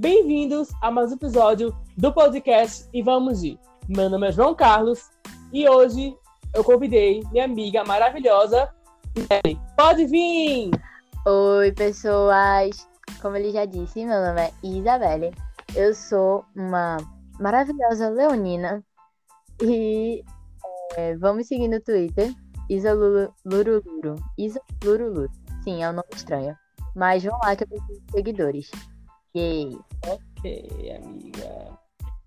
Bem-vindos a mais um episódio do podcast E Vamos Ir. Meu nome é João Carlos e hoje eu convidei minha amiga maravilhosa, Isabelle. Pode vir! Oi, pessoas! Como ele já disse, meu nome é Isabelle. Eu sou uma maravilhosa leonina e é, vamos seguir no Twitter, Isa Luruluro. Isa. Sim, é um nome estranho. Mas vão lá que eu preciso de seguidores. Yay! Ok, amiga.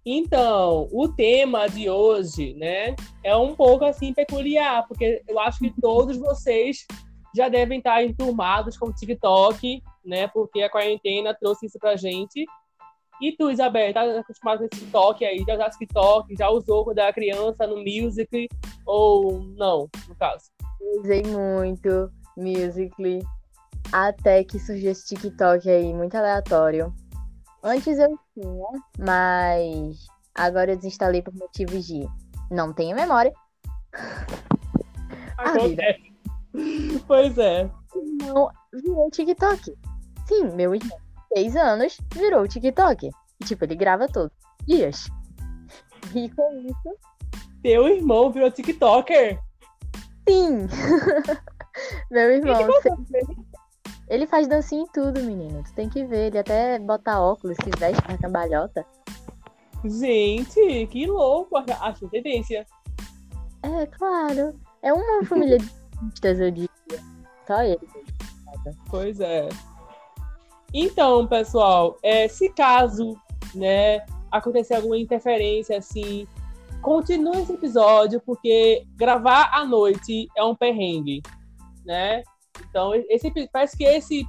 Então, o tema de hoje, né, é um pouco assim peculiar, porque eu acho que todos vocês já devem estar enturmados com o TikTok, né, porque a quarentena trouxe isso pra gente. E tu, Isabel, tá acostumada com esse TikTok aí? Já usou TikTok? Já usou quando era criança no Music? Ou não, no caso? Usei muito Musical.ly até que surgiu esse TikTok aí, muito aleatório. Antes eu tinha, mas agora eu desinstalei por motivos de não tenho memória. Acontece. Pois é. Não, virou TikTok. Sim, meu irmão, seis anos, virou TikTok. Tipo, ele grava todos os dias. E com isso. Teu irmão virou TikToker? Sim! meu irmão. Ele faz dancinha em tudo, menino. Tu tem que ver. Ele até bota óculos, se veste pra cambalhota. Gente, que louco. Acho tendência. É, claro. É uma família de artistas, eu diria. Só ele. Pois é. Então, pessoal, é, se caso, né, acontecer alguma interferência assim, continue esse episódio, porque gravar à noite é um perrengue, né? Então, esse, parece que esse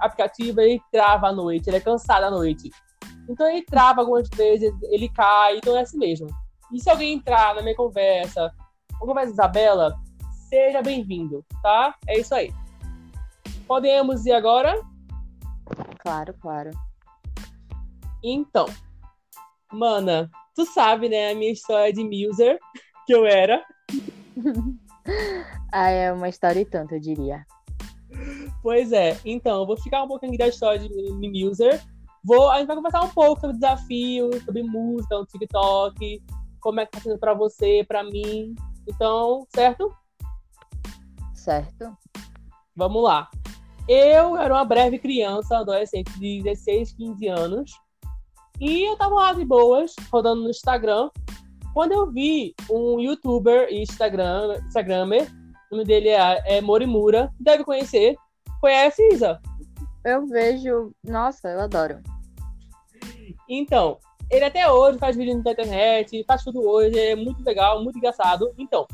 aplicativo ele trava à noite, ele é cansado à noite. Então, ele trava algumas vezes, ele cai, então é assim mesmo. E se alguém entrar na minha conversa, ou conversa Isabela, seja bem-vindo, tá? É isso aí. Podemos ir agora? Claro, claro. Então, mana, tu sabe, né, a minha história de muser que eu era. ah, é uma história e tanto, eu diria. Pois é, então, eu vou ficar um pouquinho da história de Muser. Vou, a gente vai conversar um pouco sobre desafio, sobre música no TikTok, como é que tá sendo pra você, pra mim. Então, certo? Certo. Vamos lá. Eu era uma breve criança, adolescente de 16, 15 anos. E eu tava lá de boas, rodando no Instagram. Quando eu vi um youtuber e Instagram, Instagramer o nome dele é, é Morimura. Deve conhecer. Conhece, Isa? Eu vejo. Nossa, eu adoro. Então, ele até hoje faz vídeo na internet, faz tudo hoje, é muito legal, muito engraçado. Então,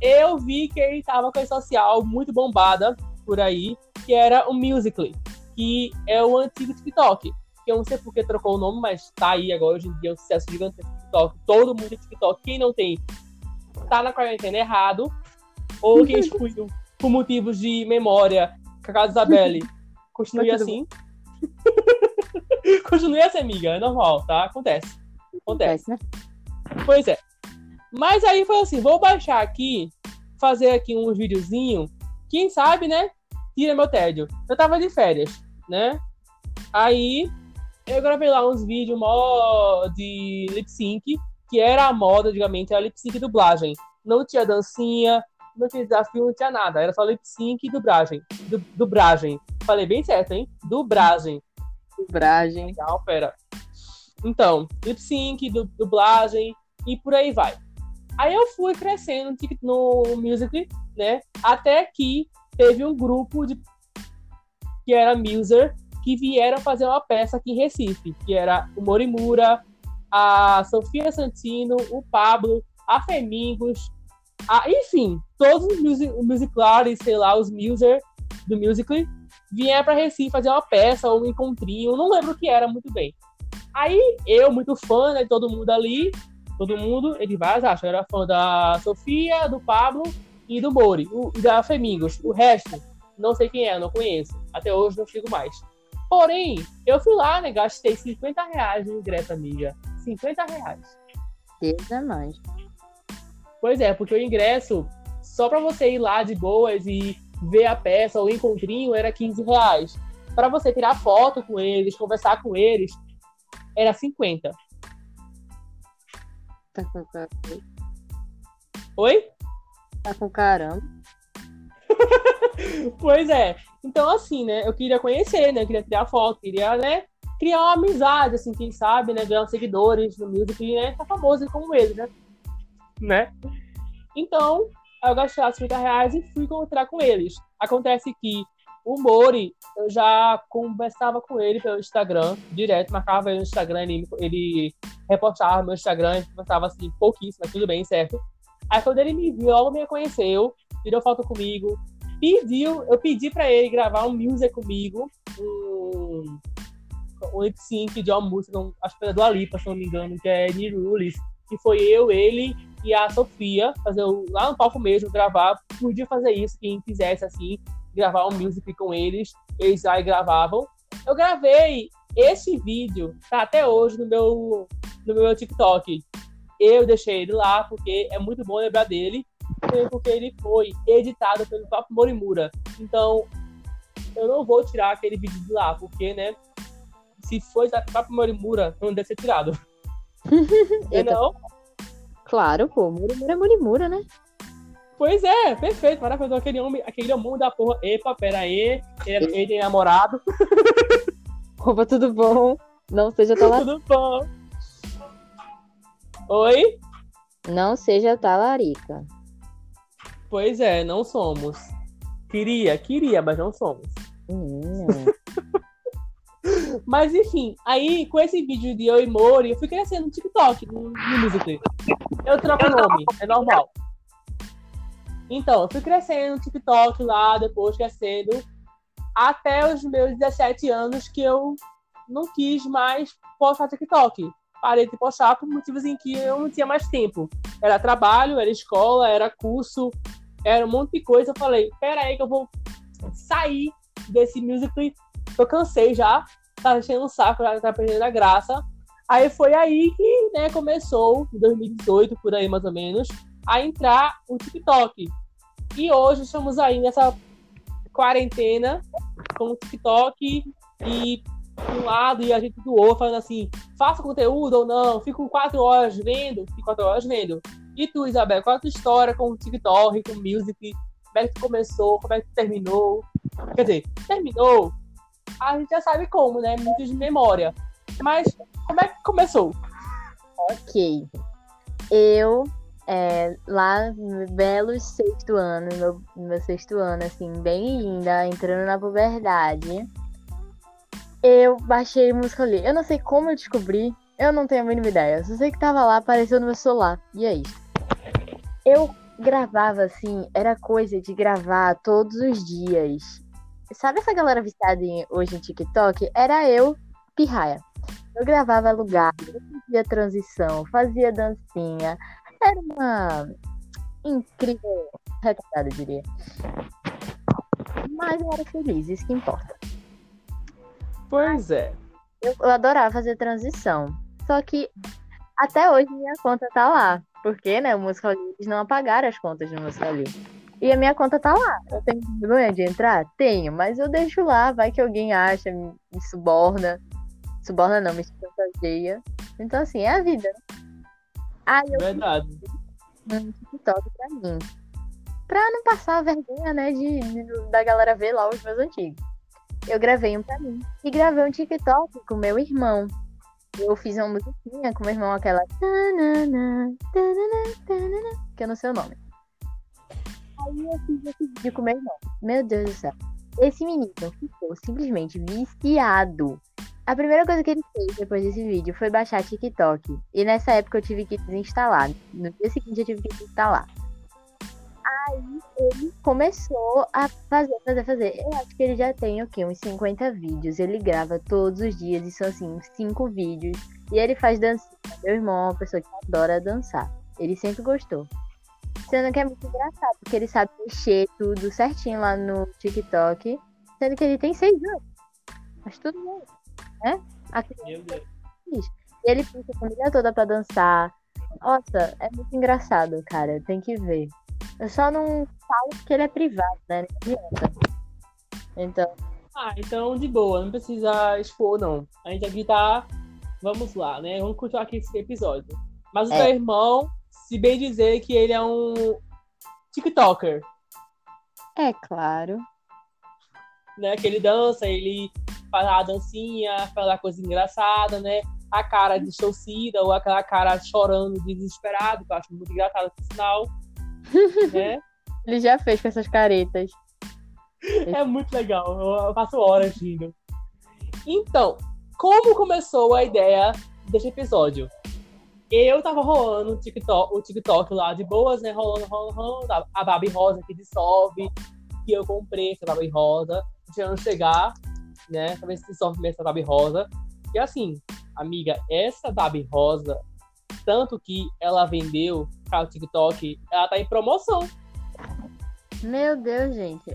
eu vi que ele tava com a social muito bombada por aí, que era o Musical.ly, que é o antigo TikTok. Que eu não sei porque trocou o nome, mas tá aí agora, hoje em dia, é um sucesso gigantesco TikTok. Todo mundo tem TikTok. Quem não tem, tá na quarentena errado ou quem excluiu por motivos de memória, Cacá Isabelle, continue assim. continue assim, amiga, é normal, tá? Acontece. Acontece. né? Pois é. Mas aí foi assim, vou baixar aqui, fazer aqui uns videozinhos, quem sabe, né? Tira meu tédio. Eu tava de férias, né? Aí eu gravei lá uns vídeos mó de lip sync, que era a moda, antigamente, era lip sync dublagem. Não tinha dancinha, não tinha desafio, não tinha nada. Era só lip sync e dublagem. Du dublagem. Falei bem certo, hein? Dublagem. Dublagem. Legal, pera. Então, lip sync, du dublagem e por aí vai. Aí eu fui crescendo no music, né? Até que teve um grupo de que era Muser que vieram fazer uma peça aqui em Recife, que era o Morimura, a Sofia Santino, o Pablo, a Femingos, ah, enfim, todos os music, musiclares, sei lá, os muser do Musical.ly vieram para Recife fazer uma peça ou um encontrinho, não lembro o que era muito bem. Aí eu, muito fã né, de todo mundo ali, todo mundo, ele vários acham, eu era fã da Sofia, do Pablo e do Mori, o, da Femingos. O resto, não sei quem é, não conheço. Até hoje não chego mais. Porém, eu fui lá, né? Gastei 50 reais no ingresso, amiga. 50 reais. É mais. Pois é, porque o ingresso, só para você ir lá de boas e ver a peça, o encontrinho, era 15 reais. Para você tirar foto com eles, conversar com eles, era 50. Tá com caramba. Oi? Tá com caramba. Pois é. Então, assim, né? Eu queria conhecer, né? Eu queria tirar foto, queria, né? Criar uma amizade, assim, quem sabe, né? Ganhar seguidores no music, né? Tá famoso como ele, né? Né? Então, eu gastei os 50 reais e fui encontrar com eles. Acontece que o Mori, eu já conversava com ele pelo Instagram, direto, marcava ele no Instagram, ele, ele repostava no meu Instagram, conversava assim, pouquíssimo, mas tudo bem, certo? Aí quando ele me viu, logo me reconheceu, tirou foto comigo, pediu, eu pedi pra ele gravar um music comigo, um, um lip sync de uma música, um, acho que era do Alipa, se não me engano, que é Nirulis, que foi eu, ele e a Sofia, fazer o, lá no palco mesmo, gravar, podia fazer isso, quem quisesse assim, gravar um music com eles, eles aí gravavam. Eu gravei esse vídeo, tá até hoje no meu, no meu TikTok. Eu deixei ele lá porque é muito bom lembrar dele, porque ele foi editado pelo próprio Morimura. Então, eu não vou tirar aquele vídeo de lá, porque, né, se foi da próprio Morimura, não deve ser tirado. Eu não? Claro, pô, Morimura é Morimura, né? Pois é, perfeito, maravilhoso. Aquele homem, aquele homem da porra. Epa, pera aí. Ele, ele tem namorado. Opa, tudo bom? Não seja talarica. Tudo bom. Oi? Não seja talarica. Pois é, não somos. Queria, queria, mas não somos. Menina. Mas enfim, aí com esse vídeo de eu e Mori, eu fui crescendo no TikTok, no, no Musical.ly. Eu troco o nome, é normal. Então, eu fui crescendo no TikTok lá, depois crescendo, até os meus 17 anos que eu não quis mais postar TikTok. Parei de postar por motivos em que eu não tinha mais tempo. Era trabalho, era escola, era curso, era um monte de coisa. Eu falei, pera aí que eu vou sair desse musical. Eu cansei já, tá enchendo o saco, tá perdendo a graça. Aí foi aí que né, começou, em 2018, por aí mais ou menos, a entrar o TikTok. E hoje estamos aí nessa quarentena com o TikTok e um lado e a gente do outro, falando assim, faça conteúdo ou não, fico quatro horas vendo, fico quatro horas vendo. E tu, Isabel, qual é a tua história com o TikTok, com o Music? Como é que tu começou? Como é que tu terminou? Quer dizer, terminou, a gente já sabe como, né? Muito de memória. Mas como é que começou? Ok. Eu, é, lá no belo sexto ano, meu, meu sexto ano, assim, bem linda, entrando na puberdade, eu baixei música ali. Eu não sei como eu descobri, eu não tenho a mínima ideia. Só sei que tava lá, apareceu no meu celular. E é isso. Eu gravava assim, era coisa de gravar todos os dias. Sabe essa galera viciada em, hoje em TikTok? Era eu, pirraia. Eu gravava lugar, eu fazia transição, fazia dancinha. Era uma incrível retardada, eu diria. Mas eu era feliz, isso que importa. Pois é. Eu, eu adorava fazer transição. Só que até hoje minha conta tá lá. Porque, né, o Musical eles não apagaram as contas do Musical E a minha conta tá lá. Eu tenho vergonha de entrar? Tenho, mas eu deixo lá, vai que alguém acha, me, me suborna. Suborna não, me chantageia. Então, assim, é a vida. Aí eu Verdade. um TikTok pra mim. Pra não passar a vergonha, né, de, de- da galera ver lá os meus antigos. Eu gravei um pra mim. E gravei um TikTok com meu irmão. Eu fiz uma musiquinha com meu irmão, aquela. Que eu não sei o nome. Aí eu fiz esse vídeo com meu irmão. Meu Deus do céu. Esse menino ficou simplesmente viciado. A primeira coisa que ele fez depois desse vídeo foi baixar TikTok. E nessa época eu tive que desinstalar. No dia seguinte eu tive que desinstalar. Aí ele começou a fazer, fazer, fazer. Eu acho que ele já tem o quê? Uns 50 vídeos. Ele grava todos os dias e são assim, uns 5 vídeos. E ele faz dancinha. Meu irmão é uma pessoa que adora dançar. Ele sempre gostou. Sendo que é muito engraçado, porque ele sabe mexer tudo certinho lá no TikTok. Sendo que ele tem 6 anos. Mas tudo bem, né? A criança e ele puxa a família toda pra dançar. Nossa, é muito engraçado, cara. Tem que ver. Eu só não falo porque ele é privado, né? Não adianta. Então, Ah, então de boa, não precisa expor, não. A gente aqui tá vamos lá, né? Vamos continuar aqui esse episódio. Mas o É. teu irmão, se bem dizer que ele é um TikToker, É claro. né? Que ele dança, ele faz a dancinha, faz a coisa engraçada, né? A cara distorcida ou aquela cara chorando, desesperado, que eu acho muito engraçado, por sinal. né? Ele já fez com essas caretas. É muito legal, eu passo horas rindo. Então, como começou a ideia desse episódio? Eu tava rolando o TikTok, o TikTok lá de boas, né? Rolando, rolando, rolando. A Barbie Rosa que dissolve, que eu comprei essa Barbie Rosa, deixando chegar, né? Pra ver se dissolve mesmo essa Barbie Rosa. E assim, amiga, essa Barbie Rosa, tanto que ela vendeu para o TikTok, ela tá em promoção. Meu Deus, gente.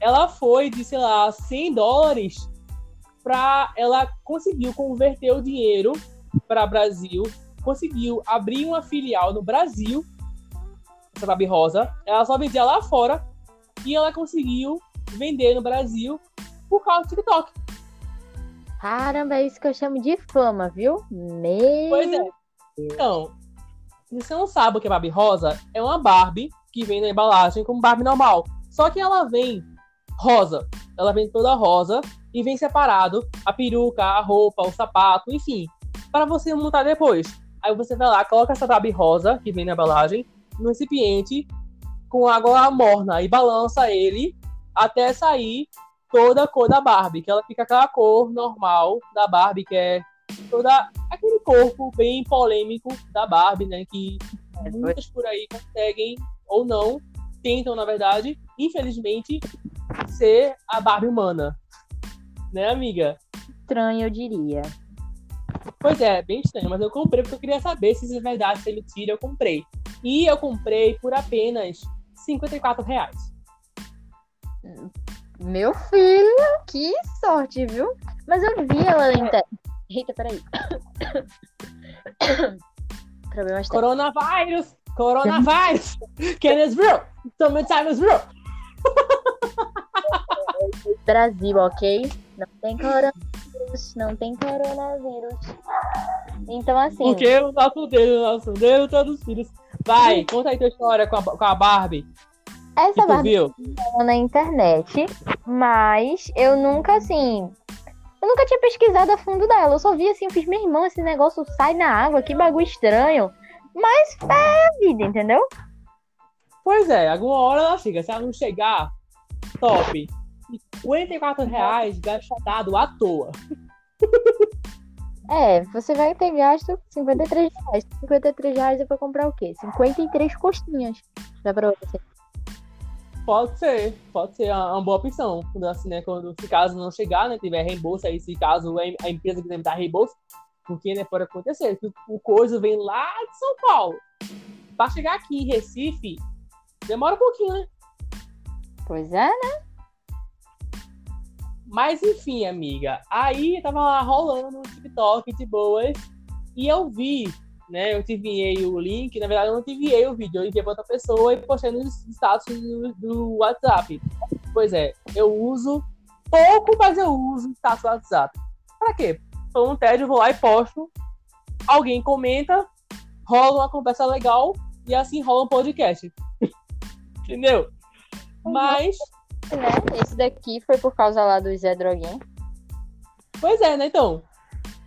ela foi de, sei lá, 100 dólares para ela conseguiu converter o dinheiro para Brasil, conseguiu abrir uma filial no Brasil, essa Babi Rosa, ela só vendia lá fora e ela conseguiu vender no Brasil por causa do TikTok. Caramba, é isso que eu chamo de fama, viu? Meu. Pois é. Então, se você não sabe o que é Barbie rosa, é uma Barbie que vem na embalagem como Barbie normal. Só que ela vem rosa. Ela vem toda rosa e vem separado a peruca, a roupa, o sapato, enfim, para você montar depois. Aí você vai lá, coloca essa Barbie rosa que vem na embalagem no recipiente com água morna e balança ele até sair toda a cor da Barbie, que ela fica aquela cor normal da Barbie, que é toda aquele corpo bem polêmico da Barbie, né? Que muitas por aí conseguem ou não, tentam, na verdade, infelizmente, ser a Barbie humana. Né, amiga? Estranho, eu diria. Pois é, bem estranho, mas eu comprei porque eu queria saber se isso é verdade, se ele tira, eu comprei. E eu comprei por apenas 54 reais. Meu filho, que sorte, viu? Mas eu vi ela na internet. Eita, peraí. Problemas. Coronavírus! Coronavírus! Can is real! Summertime is real! Brasil, ok? Não tem coronavírus, não tem coronavírus. Então, assim, Porque o nosso Deus, o nosso Deus, todos os filhos. Vai, conta aí tua história com a, com a Barbie. Essa Barbie viu? tá na internet, mas eu nunca, assim. Eu nunca tinha pesquisado a fundo dela. Eu só vi assim, eu fiz, meu irmão, esse negócio sai na água, que bagulho estranho. Mas é a vida, entendeu? Pois é, alguma hora ela chega. Se ela não chegar, top. 54 reais gastado à toa. É, você vai ter gasto 53 reais. 53 reais é pra comprar o quê? 53 costinhas. Dá pra você. Pode ser, pode ser uma, boa opção. Quando, assim, né, quando se caso não chegar, né, tiver reembolso aí, se caso a, empresa quiser me dar reembolso, porque né, pode acontecer, que o, o coisa vem lá de São Paulo. Pra chegar aqui em Recife, demora um pouquinho, né? Pois é, né? Mas enfim, amiga, aí tava lá rolando no TikTok de boas e eu vi, né? Eu te enviei o link, na verdade eu não te enviei o vídeo, eu enviei pra outra pessoa e postei nos status do, do WhatsApp. Pois é, eu uso pouco, mas eu uso o status do WhatsApp. Pra quê? Tô no tédio, eu vou lá e posto. Alguém comenta, rola uma conversa legal e assim rola um podcast. Entendeu? Mas né? Esse daqui foi por causa lá do Zé Droguinha. Pois é, né? Então,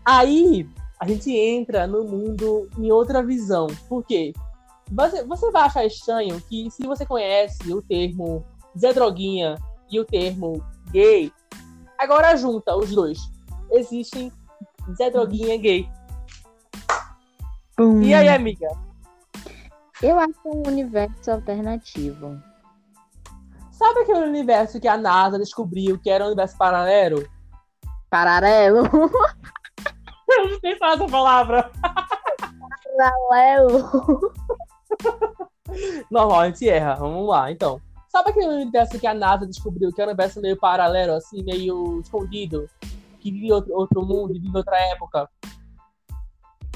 aí a gente entra no mundo em outra visão. Por quê? Você, você vai achar estranho que se você conhece o termo Zé Droguinha e o termo gay, agora junta os dois. Existem Zé Droguinha gay. E aí, amiga? Eu acho um universo alternativo. Sabe aquele universo que a NASA descobriu que era um universo paralelo? Paralelo. Eu não sei falar essa palavra. Paralelo. Normal, a gente erra. Vamos lá, então. Sabe aquele universo que a NASA descobriu que é um universo meio paralelo, assim, meio escondido? Que vive outro, outro mundo, vive outra época,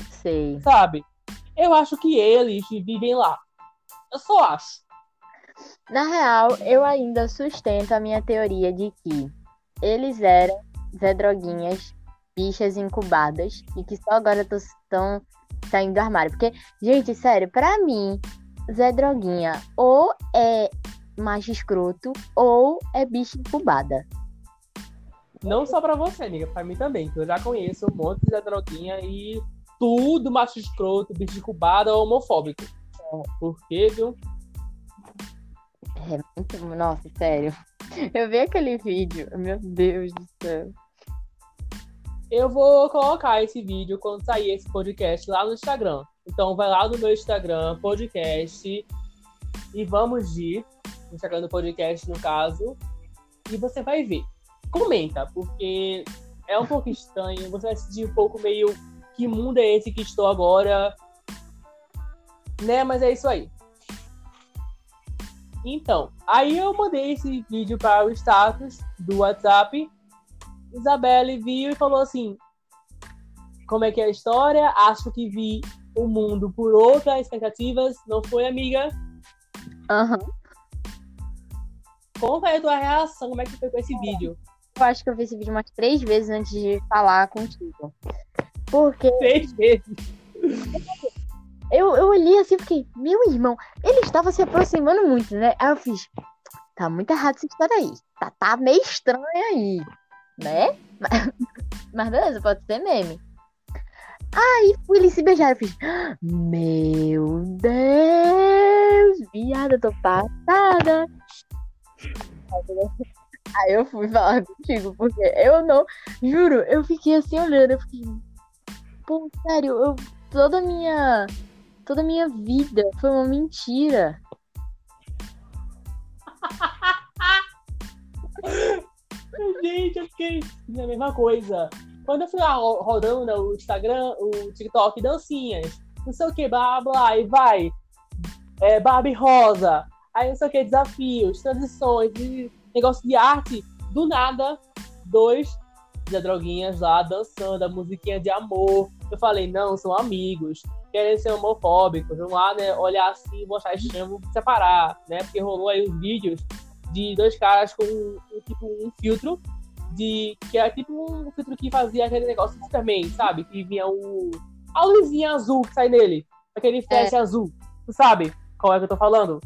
Sei. sabe? Eu acho que eles vivem lá. Eu só acho. Na real, eu ainda sustento a minha teoria de que eles eram Zé Droguinhas bichas incubadas e que só agora estão saindo do armário. Porque, gente, sério, pra mim, Zé Droguinha ou é macho escroto ou é bicha incubada. Não só pra você, amiga, pra mim também. Que eu já conheço um monte de Zé Droguinha e tudo macho escroto, bicho incubada ou homofóbico. Por quê, viu? É muito. Nossa, sério. Eu vi aquele vídeo, meu Deus do céu. Eu vou colocar esse vídeo quando sair esse podcast lá no Instagram. Então vai lá no meu Instagram, podcast, e vamos de Instagram do podcast, no caso, e você vai ver. Comenta, porque é um pouco estranho, você vai sentir um pouco meio que mundo é esse que estou agora, né? Mas é isso aí. Então, aí eu mandei esse vídeo para o status do WhatsApp. Isabelle viu e falou assim: Como é que é a história? Acho que vi o mundo por outras expectativas. Não foi, amiga? Aham. Uhum. Qual foi a tua reação? Como é que foi com esse vídeo? Eu acho que eu vi esse vídeo umas três vezes antes de falar contigo. Porque. Três vezes. Eu, eu olhei assim e fiquei, meu irmão, ele estava se aproximando muito, né? Aí eu fiz, tá muito errado essa história aí. Tá, tá meio estranho aí, né? Mas beleza, pode ser meme. Aí fui eles se beijaram. Eu fiz, meu Deus, viada, tô passada. Aí eu fui falar contigo, porque eu não, juro, eu fiquei assim olhando, eu fiquei, pô, sério, eu, toda a minha Toda a minha vida foi uma mentira. Gente, eu fiquei na mesma coisa. Quando eu fui lá rodando o Instagram, o TikTok, dancinhas, não sei o que, blá blá, e vai. É, Barbie Rosa, aí não sei o que, desafios, transições, negócio de arte, do nada, dois de droguinhas lá dançando a musiquinha de amor. Eu falei, não, são amigos querem ser homofóbicos, vão lá, né, olhar assim, mostrar extremo, separar, né? Porque rolou aí os vídeos de dois caras com um, tipo um filtro de que era tipo um filtro que fazia aquele negócio do Superman, sabe? Que vinha o a luzinha azul que sai nele, aquele flash é. azul. Tu sabe qual é que eu tô falando?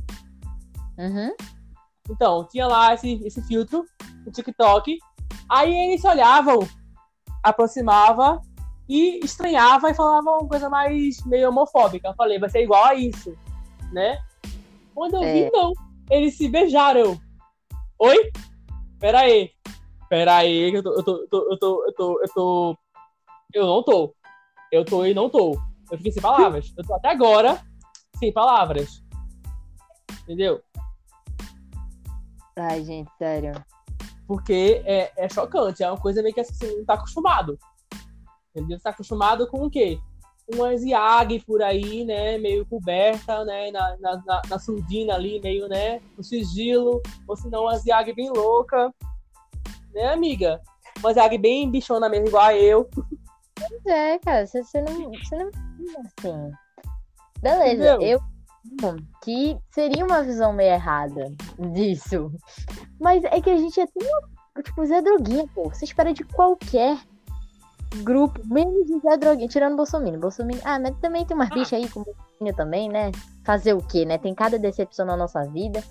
Uhum. Então, tinha lá esse, esse filtro no TikTok. Aí eles se olhavam, aproximava e estranhava e falava uma coisa mais meio homofóbica. Eu falei, vai ser igual a isso, né? Quando eu é. vi, não. Eles se beijaram. Oi? Pera aí. Pera aí, eu tô, eu tô, eu tô, eu tô, eu tô, eu não tô. Eu tô e não tô. Eu fiquei sem palavras. Eu tô até agora sem palavras. Entendeu? Ai, gente, sério. Porque é, é chocante, é uma coisa meio que assim, você não tá acostumado. Ele está acostumado com o quê? Uma ziag por aí, né? Meio coberta, né? Na, na, na, na surdina ali, meio, né? No sigilo. Ou se não, uma ziag bem louca. Né, amiga? Uma ziag bem bichona mesmo, igual a eu. Pois é, cara. Você, você não... Você não... Assim... Beleza, Entendeu? eu que seria uma visão meio errada disso. Mas é que a gente é tão. Tipo, Zé Droguinha, pô. Você espera de qualquer grupo, menos Zé Droguinha, tirando Bolsonaro. Bolsonaro. Ah, mas também tem umas ah. bichas aí com Bolsonaro também, né? Fazer o quê, né? Tem cada decepção na nossa vida.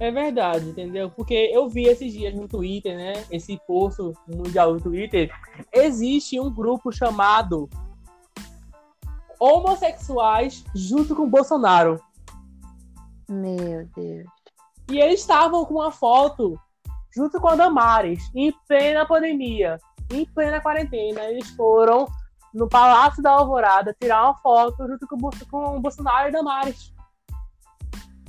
É verdade, entendeu? Porque eu vi esses dias no Twitter, né? Esse post mundial do Twitter. Existe um grupo chamado Homossexuais junto com Bolsonaro. Meu Deus. E eles estavam com uma foto junto com a Damares, em plena pandemia em plena quarentena, eles foram no Palácio da Alvorada tirar uma foto junto com, com o Bolsonaro e Damares.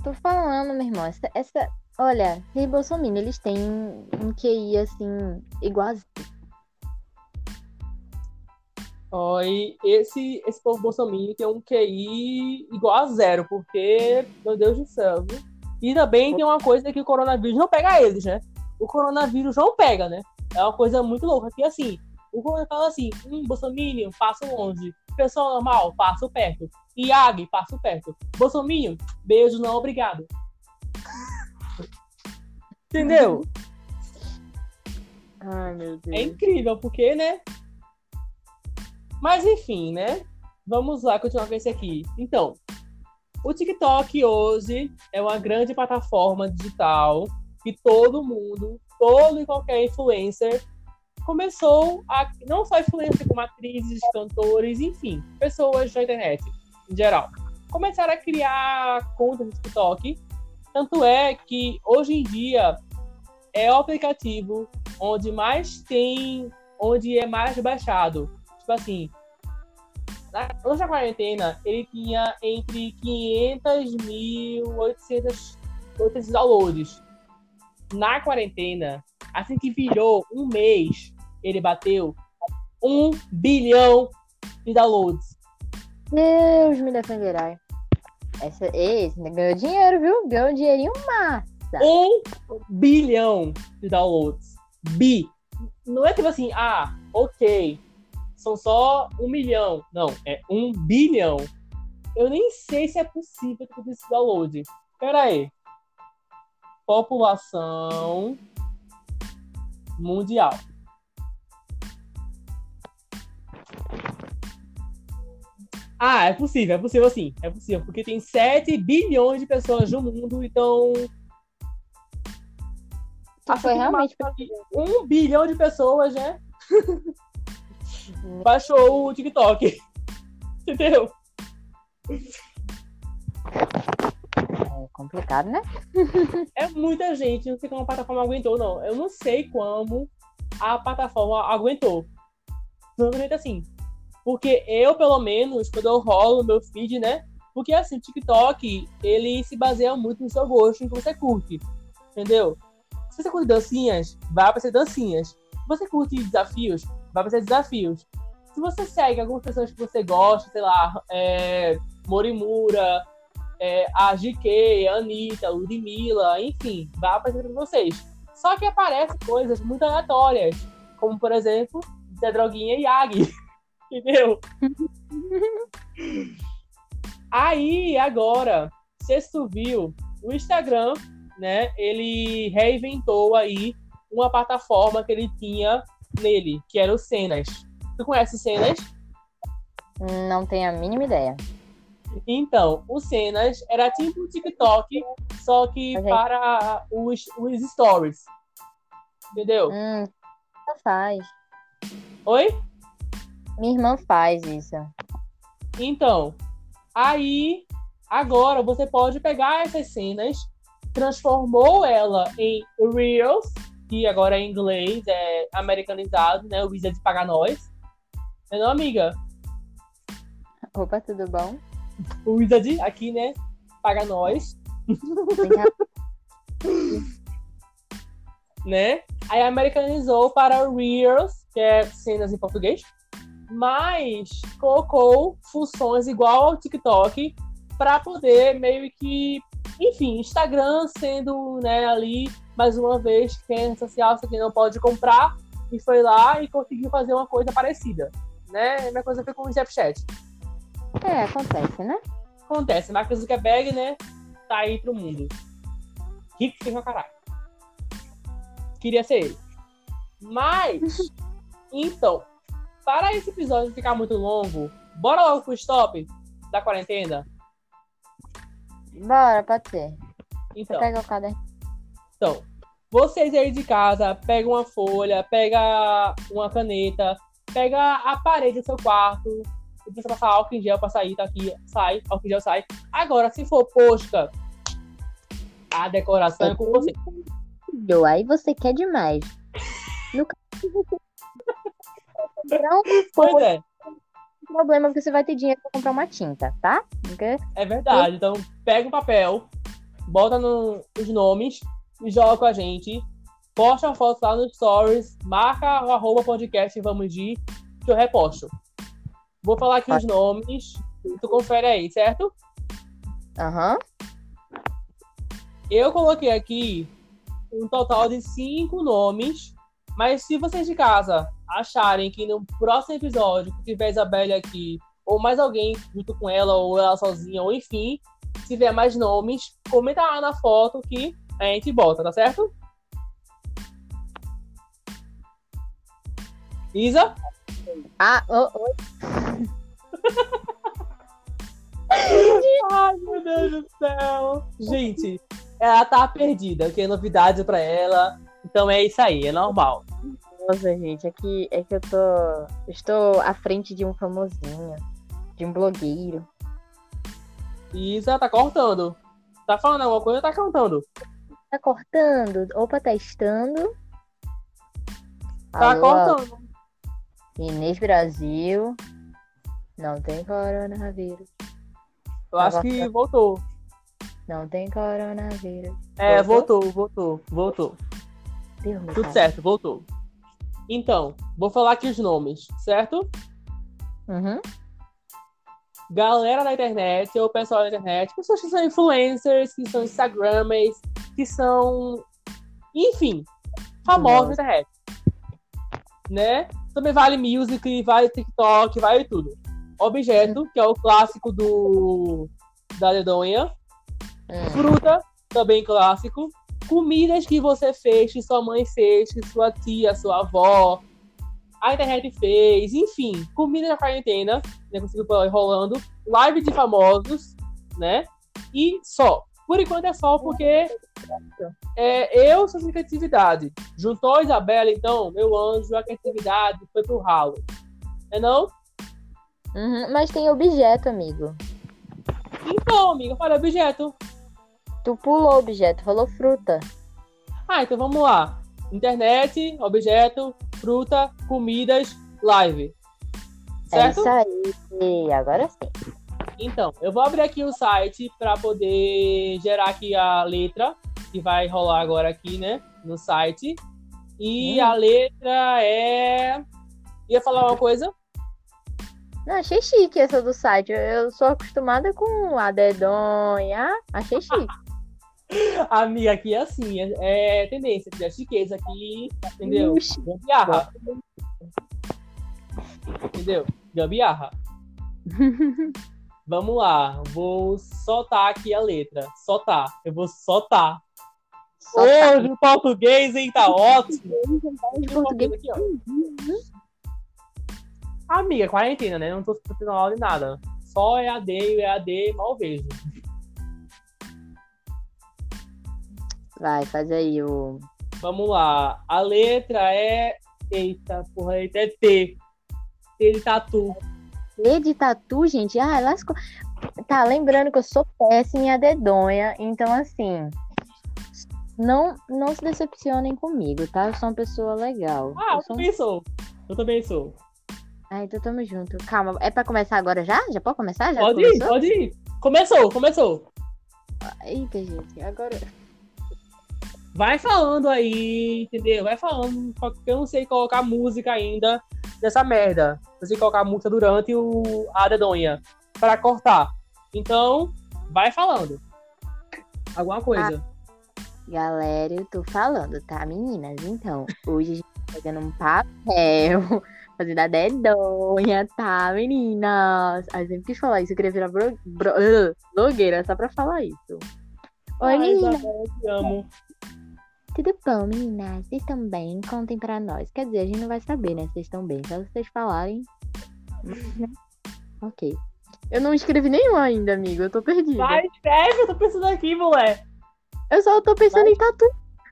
Tô falando, meu irmão, essa, essa olha, e Bolsonaro, eles têm um QI assim, igualzinho. Oh, e esse, esse povo Bolsonaro tem um QI igual a zero, porque, meu Deus do céu, viu? E também tem uma coisa que o coronavírus não pega eles, né? O coronavírus não pega, né? É uma coisa muito louca. Que assim, o governo fala assim: hum, Bolsonaro, passo longe. Pessoa normal, passo perto. Iag, passo perto. Bolsonaro, beijo, não, obrigado. Entendeu? Ai, meu Deus. É incrível, porque, né? Mas enfim, né? Vamos lá continuar com esse aqui. Então, o TikTok hoje é uma grande plataforma digital que todo mundo, todo e qualquer influencer começou a não só influencer como atrizes, cantores, enfim, pessoas da internet em geral, começaram a criar contas no TikTok. Tanto é que hoje em dia é o aplicativo onde mais tem, onde é mais baixado. Tipo assim, antes da quarentena, ele tinha entre 500 mil 800, 800 downloads. Na quarentena, assim que virou um mês, ele bateu um bilhão de downloads. Deus me defenderá. Essa, esse ganhou dinheiro, viu? Ganhou um dinheirinho massa. Um bilhão de downloads. Bi. Não é tipo assim, ah, ok, são só um milhão. Não, é um bilhão. Eu nem sei se é possível ter esse download. Pera aí. População mundial. Ah, é possível, é possível sim. É possível, porque tem 7 bilhões de pessoas no mundo, então. Ah, foi realmente. Um bilhão de pessoas, né? baixou o TikTok. Entendeu? Complicado, né? é muita gente, não sei como a plataforma aguentou, não. Eu não sei como a plataforma aguentou. Simplesmente assim. Porque eu, pelo menos, quando eu rolo meu feed, né? Porque assim, o TikTok, ele se baseia muito no seu gosto, em que você curte. Entendeu? Se você curte dancinhas, vai aparecer dancinhas. Se você curte desafios, vai aparecer desafios. Se você segue algumas pessoas que você gosta, sei lá, é, Morimura, é, a GK, a Anitta, Ludmilla, enfim, vai aparecer para vocês. Só que aparecem coisas muito aleatórias, como por exemplo, Zé Droguinha e Yagi. Entendeu? Aí, agora, sexto viu, o Instagram, né, ele reinventou aí uma plataforma que ele tinha nele, que era o Cenas. Tu conhece o Cenas? Não tenho a mínima ideia. Então, o Cenas era tipo o TikTok, só que para os, os stories. Entendeu? Hum, faz. Oi? Minha irmã faz isso. Então, aí, agora você pode pegar essas cenas, transformou ela em Reels, que agora é em inglês, é americanizado, né? O Wizard paga nós. É não, amiga? Opa, tudo bom? O Wizard aqui, né? Paga nós. né? Aí americanizou para Reels, que é cenas em português, mas colocou funções igual ao TikTok para poder meio que, enfim, Instagram sendo, né, ali mais uma vez, tem rede social, você não pode comprar, e foi lá e conseguiu fazer uma coisa parecida. Né? A mesma coisa foi com o Snapchat. É, acontece, né? Acontece. Mark Zuckerberg, né? Tá aí pro mundo. Rico que pra caralho. Queria ser ele. Mas, então, para esse episódio ficar muito longo, bora logo pro stop da quarentena? Bora, pode ser. Então. Pega o caderno. Então, vocês aí de casa, pega uma folha, pega uma caneta, pega a parede do seu quarto, precisa passar álcool em gel pra sair, tá aqui, sai, álcool em gel sai. Agora, se for posca, a decoração é, é com você. Aí você quer demais. No caso, não, pois é. problema porque você vai ter dinheiro pra comprar uma tinta, tá? Porque... É verdade. Então, pega um papel, bota no, os nomes e joga com a gente. Posta a foto lá no Stories, marca o arroba podcast Vamos de que eu reposto. Vou falar aqui os nomes, tu confere aí, certo? Aham. Uhum. Eu coloquei aqui um total de cinco nomes, mas se vocês de casa acharem que no próximo episódio que tiver Isabelle aqui, ou mais alguém junto com ela, ou ela sozinha, ou enfim, se tiver mais nomes, comenta lá na foto que a gente bota, tá certo? Isa? Ah, oh, oh. Ai, meu Deus do céu. Gente, ela tá perdida, que é novidade pra ela. Então é isso aí, é normal. Nossa, gente, é que, é que eu tô. Estou à frente de um famosinho, de um blogueiro. Isa tá cortando. Tá falando alguma coisa, tá cantando. Tá cortando? Opa, testando. Tá Alô, cortando. Inês Brasil. Não tem coronavírus. Eu acho que voltou. Não tem coronavírus. É, Voltou? voltou, voltou, voltou. Deus Tudo livre. certo, voltou. Então, vou falar aqui os nomes, certo? Uhum. Galera da internet, ou pessoal da internet, pessoas que são influencers, que são instagramers, que são, enfim, famosos na internet. Né? Também vale music, vale TikTok, vale tudo. Objeto, que é o clássico do da dedonha. Hum. Fruta, também clássico. Comidas que você fez, que sua mãe fez, que sua tia, sua avó, a internet fez, enfim, comida da quarentena, né? Conseguiu pôr rolando, live de famosos, né? E só. Por enquanto é só porque é, eu sou sem criatividade. Juntou a Isabela, então, meu anjo, a criatividade foi pro ralo. É não? Uhum, Mas tem objeto, amigo. Então, amiga, fala objeto. Tu pulou objeto, falou fruta. Ah, então vamos lá. Internet, objeto, fruta, comidas, live. É Certo? isso aí. Agora sim. Então, eu vou abrir aqui o site para poder gerar aqui a letra que vai rolar agora aqui, né, no site. E Hum. a letra é Ia falar uma coisa? Não, achei chique essa do site. Eu- sou acostumada com a dedonha. Achei chique. Amiga, aqui é assim, é, é tendência, é chiqueza aqui, entendeu? Ixi. Gambiarra. Entendeu? Gambiarra. Vamos lá, vou soltar aqui a letra. Soltar. Eu vou soltar. Tá Hoje o português, hein? Tá ótimo. em português. Aqui, ó. Amiga, quarentena, né? Não tô tendo aula de nada. Só EAD e EAD mal vejo. Vai, faz aí o. Vamos lá. A letra é. Eita, porra, a letra é T. T de tatu. E de tatu, gente. Ah, lascou. Tá, lembrando que eu sou péssima em a dedonha. Então, assim. Não, não se decepcionem comigo, tá? Eu sou uma pessoa legal. Ah, eu eu sou... um também sou. Eu também sou. Ah, então tamo junto. Calma, é pra começar agora já? Já pode começar? Já Pode ir, começou? pode ir. Começou, começou. Eita, gente, agora. Vai falando aí, entendeu? Vai falando, porque eu não sei colocar música ainda nessa merda. Sei colocar música durante o, a dedonha para cortar. Então, vai falando. Alguma coisa. Galera, eu tô falando, tá, meninas? Então, hoje a gente tá pegando um papel, fazendo a dedonha, tá, meninas? Ai, eu sempre quis falar isso, eu queria virar blogueira só pra falar isso. Oi, Ai, meninas, Isabela, eu te amo. Tudo bom, meninas? Vocês estão bem? Contem pra nós. Quer dizer, a gente não vai saber, né, se vocês estão bem, só vocês falarem. Mas, né? Ok. Eu não escrevi nenhum ainda, amigo, eu tô perdida. Vai, escreve, eu tô pensando aqui, mulher. Eu só tô pensando em tatu.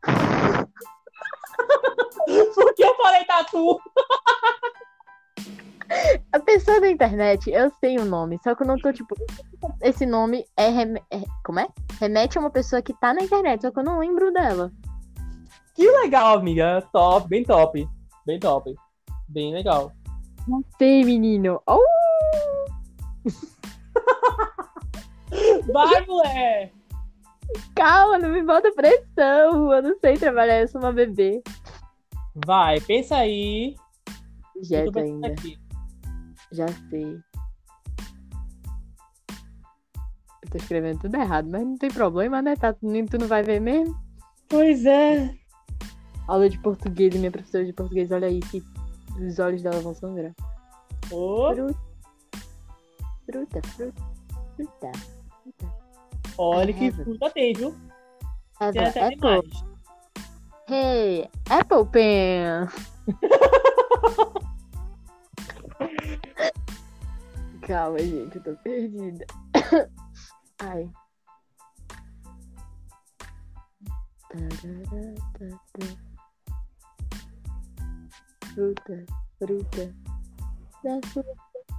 Por que eu falei tatu? A pessoa da internet, eu sei o nome, só que eu não tô, tipo. Esse nome é, rem- é- Como é? Remete a uma pessoa que tá na internet, só que eu não lembro dela. Que legal, amiga. Top, bem top. Bem top. Bem legal. Não sei, menino. Oh! Vai, mulher. Calma, não me bota pressão. Eu não sei trabalhar, eu sou uma bebê. Vai, pensa aí. Ainda, aqui. já sei. Eu tô escrevendo tudo errado, mas não tem problema, né? Tá, tu não vai ver mesmo? Pois é. Aula de português, e minha professora de português, olha aí, que os olhos dela vão sangrar. Ô, Fruta. Fruta, fruta, fruta. olha que Arrasa. fruta tem, viu? Tem até Apple. demais. Hey, Apple Pen. Calma, gente, eu tô perdida. Ai. Fruta, fruta. Da fruta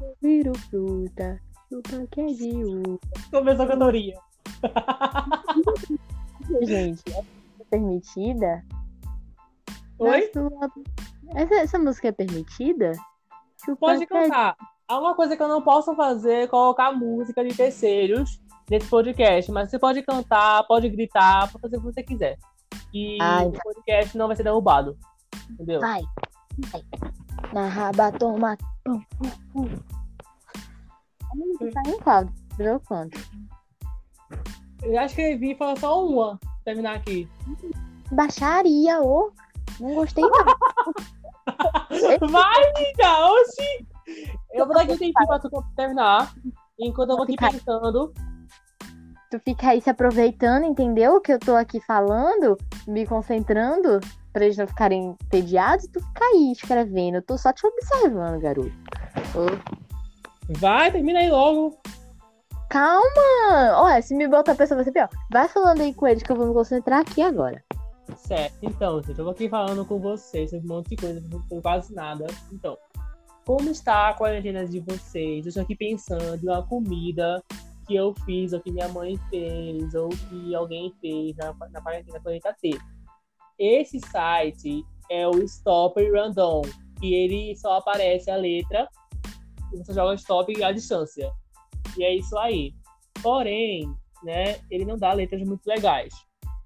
eu viro fruta. Chupa que é de uva. Começou a cantoria. Gente, é permitida? Oi? Sua- Essa, essa música é permitida? Chupa Pode é cantar. Há uma coisa que eu não posso fazer é colocar música de terceiros nesse podcast, mas você pode cantar, pode gritar, pode fazer o que você quiser. E Ah, o podcast não vai ser derrubado. Entendeu? Vai. Na raba, toma. Pum, pum, pum. Tá em qual? Virou quanto? Eu já escrevi, falta só uma. Terminar aqui. Baixaria, ô. Não gostei não. Vai, amiga! Oxi! Eu vou dar aqui um tempinho pra tu terminar. Enquanto eu vou aqui Ficar. pensando. Tu fica aí se aproveitando, entendeu? Que eu tô aqui falando, me concentrando, pra eles não ficarem entediados, tu fica aí escrevendo. Eu tô só te observando, garoto. Ô, Vai, termina aí logo. Calma! Olha, se me botar a pessoa vai ser pior. Vai falando aí com eles que eu vou me concentrar aqui agora. Certo, então, gente, eu tô aqui falando com vocês sobre um monte de coisa, sobre quase nada. Então, como está a quarentena de vocês? Eu estou aqui pensando em uma comida que eu fiz, ou que minha mãe fez, ou que alguém fez na, na quarentena Planeta T. Esse site é o Stop Random, que ele só aparece a letra e você joga stop à distância. E é isso aí. Porém, né, ele não dá letras muito legais.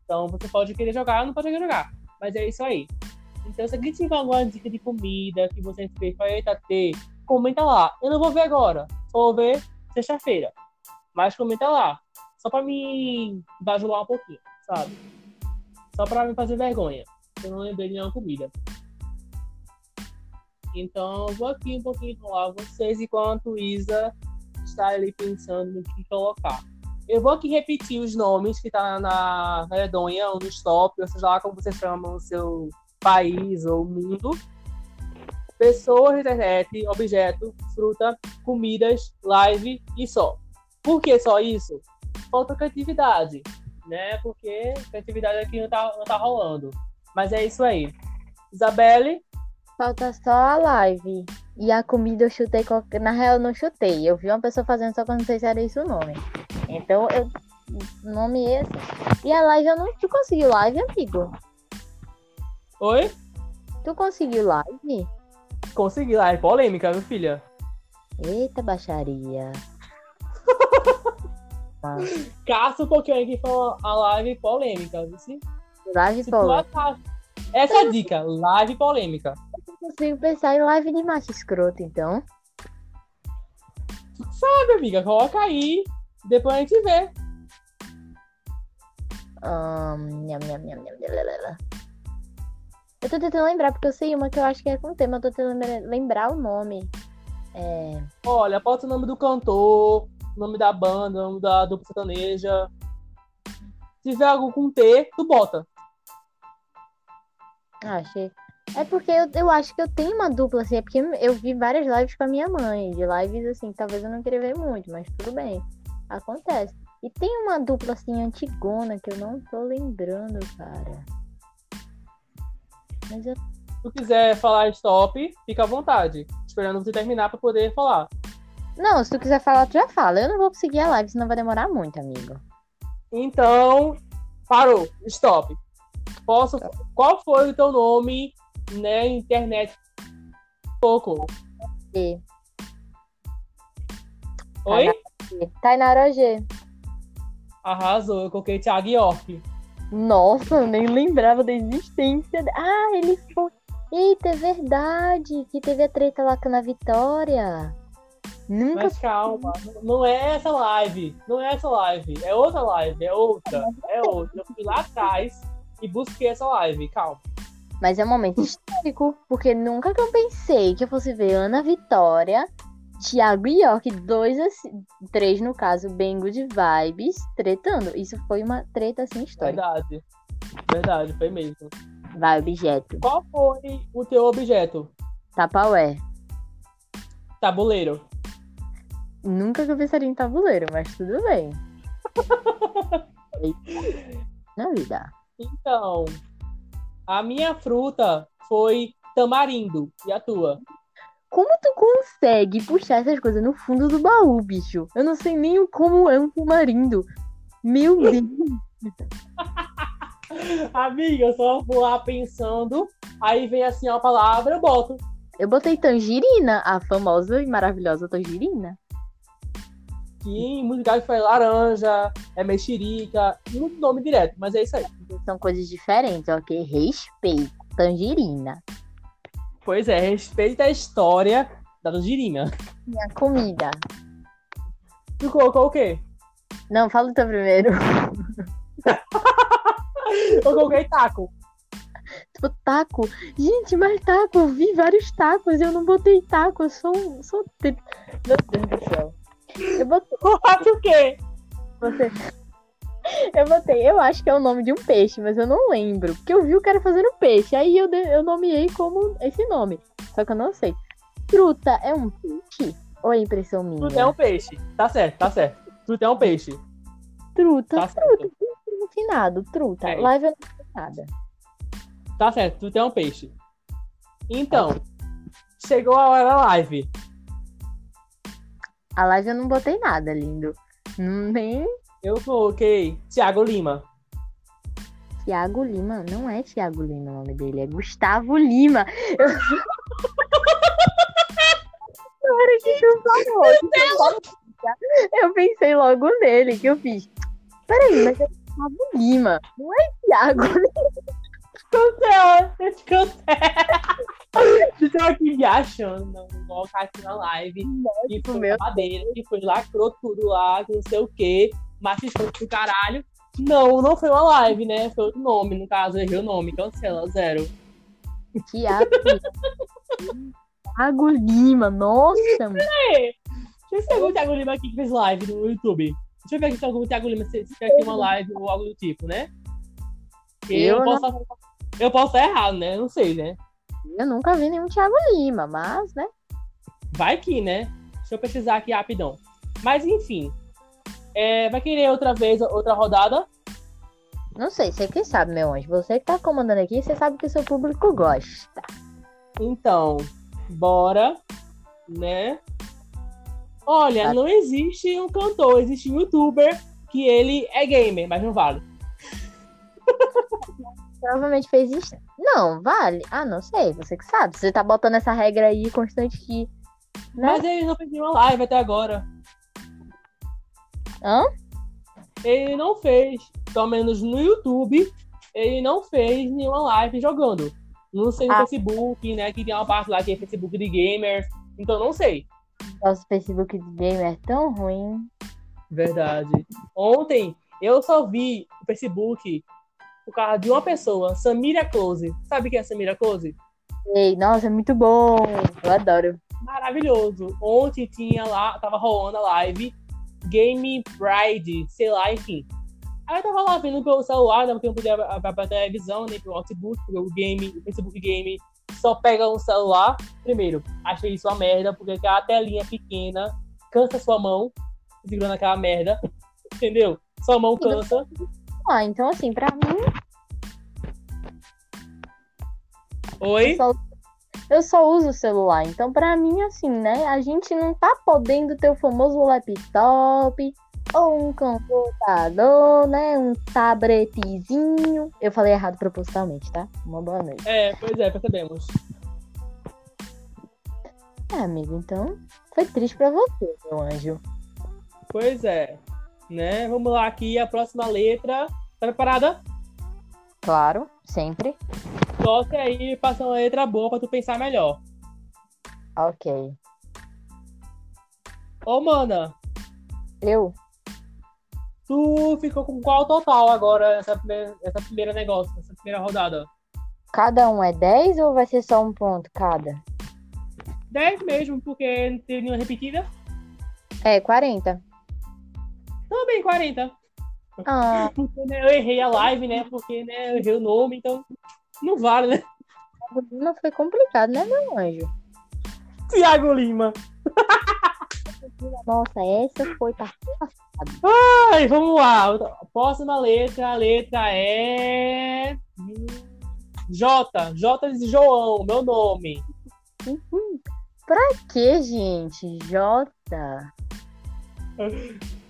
Então você pode querer jogar não pode querer jogar. Mas é isso aí. Então se alguém tiver alguma dica de comida que você fez para eita ter, comenta lá. Eu não vou ver agora. Vou ver sexta-feira. Mas comenta lá. Só pra me bajular um pouquinho, sabe? Só pra me fazer vergonha. Eu não lembrei de nenhuma comida. Então eu vou aqui um pouquinho enrolar vocês enquanto Isa está ali pensando no que colocar. Eu vou aqui repetir os nomes que tá na, na redonha ou no stop, ou seja lá como vocês chamam o seu país ou mundo. Pessoas, internet, objeto, fruta, comidas, live e só. Por que só isso? Falta criatividade, né? Porque criatividade aqui não tá, não tá rolando. Mas é isso aí. Isabelle, Falta só a live. E a comida eu chutei. qualquer- Na real, eu não chutei. Eu vi uma pessoa fazendo, só que eu não sei se era isso o nome. Então, eu. Nome esse. E a live eu não. Tu conseguiu live, amigo? oi? Tu conseguiu live? Consegui é polêmica, viu, filha? Eita, baixaria. Caça um pouquinho aí que foi a live polêmica, viu? Se live achar- Essa é a dica, live polêmica. Eu consigo pensar em live de macho escroto, então. Sabe, amiga, coloca aí, depois a gente vê. Ahn, nham, nham, nham. Eu tô tentando lembrar, porque eu sei uma que eu acho que é com tema. Eu tô tentando lembrar, o nome. É. Olha, bota o nome do cantor, nome da banda, o nome da dupla sertaneja. Se tiver algo com T, tu bota. Ah, achei. É porque eu, eu acho que eu tenho uma dupla, assim, é porque eu vi várias lives com a minha mãe, de lives assim, talvez eu não queria ver muito, mas tudo bem. Acontece. E tem uma dupla assim, antigona, que eu não tô lembrando, cara. Mas eu. Se tu quiser falar stop, fica à vontade. Esperando você terminar pra poder falar. Não, se tu quiser falar, tu já fala. Eu não vou conseguir a live, senão vai demorar muito, amigo. Então, parou, stop. Posso. Qual foi o teu nome, né, internet? Pouco. E... Oi? Tainara G. Arrasou, eu coloquei Thiago York. Nossa, eu nem lembrava da existência. de- Ah, ele foi. Eita, é verdade. Que teve a treta lá com a Vitória. Nunca Mas calma, não é essa live. Não é essa live. É outra live, é outra. É outra. Eu fui lá atrás e busquei essa live. Calma. Mas é um momento histórico, porque nunca que eu pensei que eu fosse ver Ana Vitória, Thiago York, dois assim, três no caso, bem good vibes, tretando. Isso foi uma treta assim histórica. Verdade. Verdade, foi mesmo. Vai, objeto. Qual foi o teu objeto? Tapaué. Tabuleiro. Nunca que eu pensaria em tabuleiro, mas tudo bem. Na vida. Então, a minha fruta foi tamarindo. E a tua? Como tu consegue puxar essas coisas no fundo do baú, bicho? Eu não sei nem como é um tamarindo. Meu Deus. Amiga, eu só vou lá pensando, aí vem assim a palavra, eu boto. Eu botei tangerina, a famosa e maravilhosa tangerina. Que em muitos lugares foi laranja, é mexerica, muito nome direto, mas é isso aí. São coisas diferentes, ok? Respeito. Tangerina. Pois é, respeita a história da tangerina. Minha comida. Tu colocou o quê? Não, fala o teu primeiro. Eu coloquei taco. Tipo, taco. Gente, mas taco, eu vi vários tacos e eu não botei taco. Eu sou. sou... Meu Deus do céu. Eu botei. O quê? Você. Eu botei, eu acho que é o nome de um peixe, mas eu não lembro. Porque eu vi o cara fazendo peixe. Aí eu, de- eu nomeei como esse nome. Só que eu não sei. Truta é um peixe? Ou é impressão minha? Truta é um peixe. Tá certo, tá certo. Truta é um peixe. Truta, Tá truta. Refinado, truta. É. Live eu não sei nada. Tá certo, truta é um peixe. Então, chegou a hora da live. A live eu não botei nada, lindo. Nem Eu coloquei Thiago Lima. Tiago Lima. Não é Tiago Lima o nome dele, é Gustavo Lima. Eu... Eu pensei logo nele, que eu fiz. Peraí, mas é Gustavo Lima, não é Tiago Cancela, esse cancela. Estão aqui me achando, não vou colocar aqui na live. Que foi meu madeira, que foi lacrou tudo lá, que não sei o quê, machismo do caralho. Não, não foi uma live, né? Foi outro nome, no caso, errei o nome, cancela, zero. Tiago Lima. Tiago Lima, nossa, mano. Deixa eu ver se tem algum Thiago Lima aqui que fez live no YouTube. Deixa eu ver aqui se tem algum Thiago Lima, se, se tem aqui uma live ou algo do tipo, né? Eu, Eu posso, eu posso estar errado, né? Não sei, né? Eu nunca vi nenhum Tiago Lima, mas, né? Vai que, né? Deixa eu pesquisar aqui rapidão. Mas enfim. É, vai querer outra vez, outra rodada? Não sei, você que sabe, meu anjo. Você que tá comandando aqui, você sabe que o seu público gosta. Então, bora, né? Olha, Tá. não existe um cantor, existe um youtuber que ele é gamer, mas não vale. Provavelmente fez isso. Não, vale. Ah, não sei, você que sabe. Você tá botando essa regra aí constante que. Né? Mas ele não fez nenhuma live até agora. Hã? Ele não fez, pelo menos no YouTube, ele não fez nenhuma live jogando. Não sei no Ah. Facebook, né? Que tem uma parte lá que é Facebook de gamers. Então não sei. Nosso Facebook de gamer é tão ruim. Verdade. Ontem eu só vi o Facebook por causa de uma pessoa, Samira Close. Sabe quem é Samira Close? Ei, nossa, é muito bom. Eu adoro. Maravilhoso. Ontem tinha lá, tava rolando a live Game Pride, sei lá, enfim. Aí eu tava lá vendo pelo celular, né, porque eu não podia ver pra televisão, nem pelo notebook, porque o game, o Facebook Game só pega no celular. Primeiro, achei isso uma merda, porque aquela telinha pequena cansa sua mão, segurando aquela merda, entendeu? Sua mão cansa. Ah, então assim, pra mim, Oi? eu só, eu só uso o celular. Então, pra mim, assim, né? A gente não tá podendo ter o famoso laptop ou um computador, né? Um tabletezinho. Eu falei errado propositalmente, tá? Uma boa noite. É, pois é, percebemos. É, amigo, então foi triste pra você, meu anjo. Pois é. Né? Vamos lá aqui, a próxima letra. Tá preparada? Claro, sempre. Toque aí, passa uma letra boa pra tu pensar melhor. Ok. Ô, mana, Eu? tu ficou com qual total agora, essa primeira, essa primeira negócio, essa primeira rodada? Cada um é 10 ou vai ser só um ponto cada? 10 mesmo, porque não teve nenhuma repetida. É, 40. Também 40. Ah, né, eu errei a live, né? Porque né, eu errei o nome, então não vale, né? não foi complicado, né, meu anjo? Tiago Lima. Nossa, essa foi passada. Ai, vamos lá. A próxima letra, a letra é. J. J de João, meu nome. Uhum. Pra que, gente? J.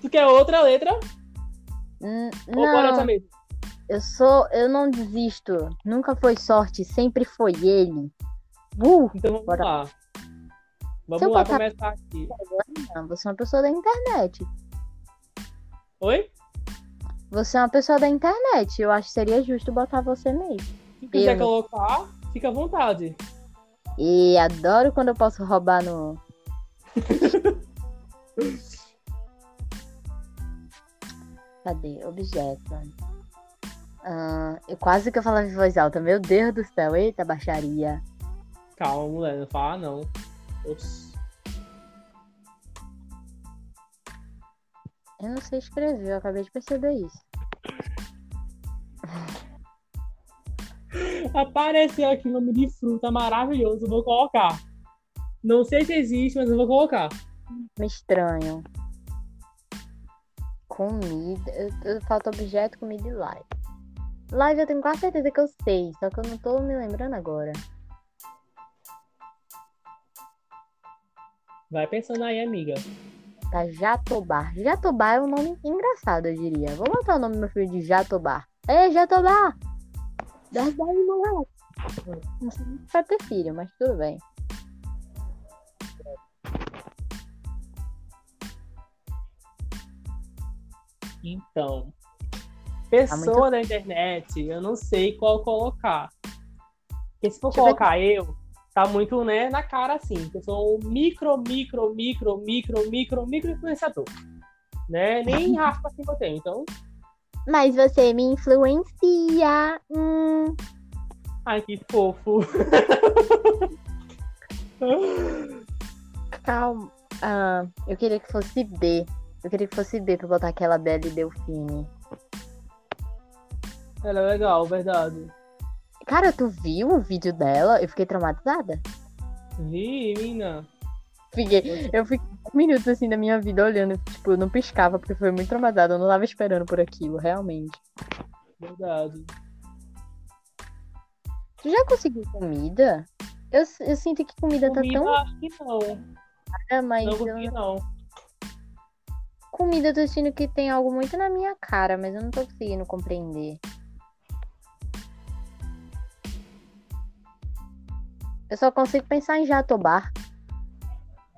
Tu quer outra letra? N- Ou bora essa Não, mesmo? eu sou. Eu não desisto. Nunca foi sorte, sempre foi ele. Uh, Então vamos Bora. lá. Vamos lá botar- começar aqui. não, você é uma pessoa da internet. Oi? Você é uma pessoa da internet. Eu acho que seria justo botar você mesmo. Se quiser Eu. colocar, fica à vontade. E adoro quando eu posso roubar no. Cadê? Objeto. Ah, eu quase que eu falava em voz alta. Meu Deus do céu, eita baixaria. Calma, mulher, não fala não. Ops. Eu não sei escrever, eu acabei de perceber isso. Apareceu aqui o nome de fruta maravilhoso, eu vou colocar. Não sei se existe, mas eu vou colocar. Me estranho. Comida. Falta objeto, comida e live. Live eu tenho quase certeza que eu sei, só que eu não tô me lembrando agora. Vai pensando aí, amiga. Tá Jatobá. Jatobá é um nome engraçado, eu diria. Vou botar o nome do meu filho de Jatobá. Ei, Jatobá! Daí, moleque. Não sei vai ter filho, mas tudo bem. Então. Tá Pessoa da internet, eu não sei qual colocar. Porque se for Deixa eu colocar eu, tá muito, né, na cara assim. que Eu sou um micro, micro, micro, micro, micro, micro influenciador. Né? Nem raspa assim que eu tenho. Então, Mas você me influencia. Hum. ai, que fofo. Calma. Ah, eu queria que fosse B. Eu queria que fosse B pra botar aquela Belle Delfine. Ela é legal, verdade. Cara, tu viu o vídeo dela? Eu fiquei traumatizada. Vi, mina. Fiquei, eu fiquei um minuto assim da minha vida olhando, tipo, eu não piscava porque foi muito traumatizada. Eu não tava esperando por aquilo, realmente. Verdade. Tu já conseguiu comida? Eu, eu sinto que comida, Comida, tá tão acho que não. cara, mas Não eu consegui, não. Comida eu tô sentindo que tem algo muito na minha cara, mas eu não tô conseguindo compreender. Eu só consigo pensar em Jatobá.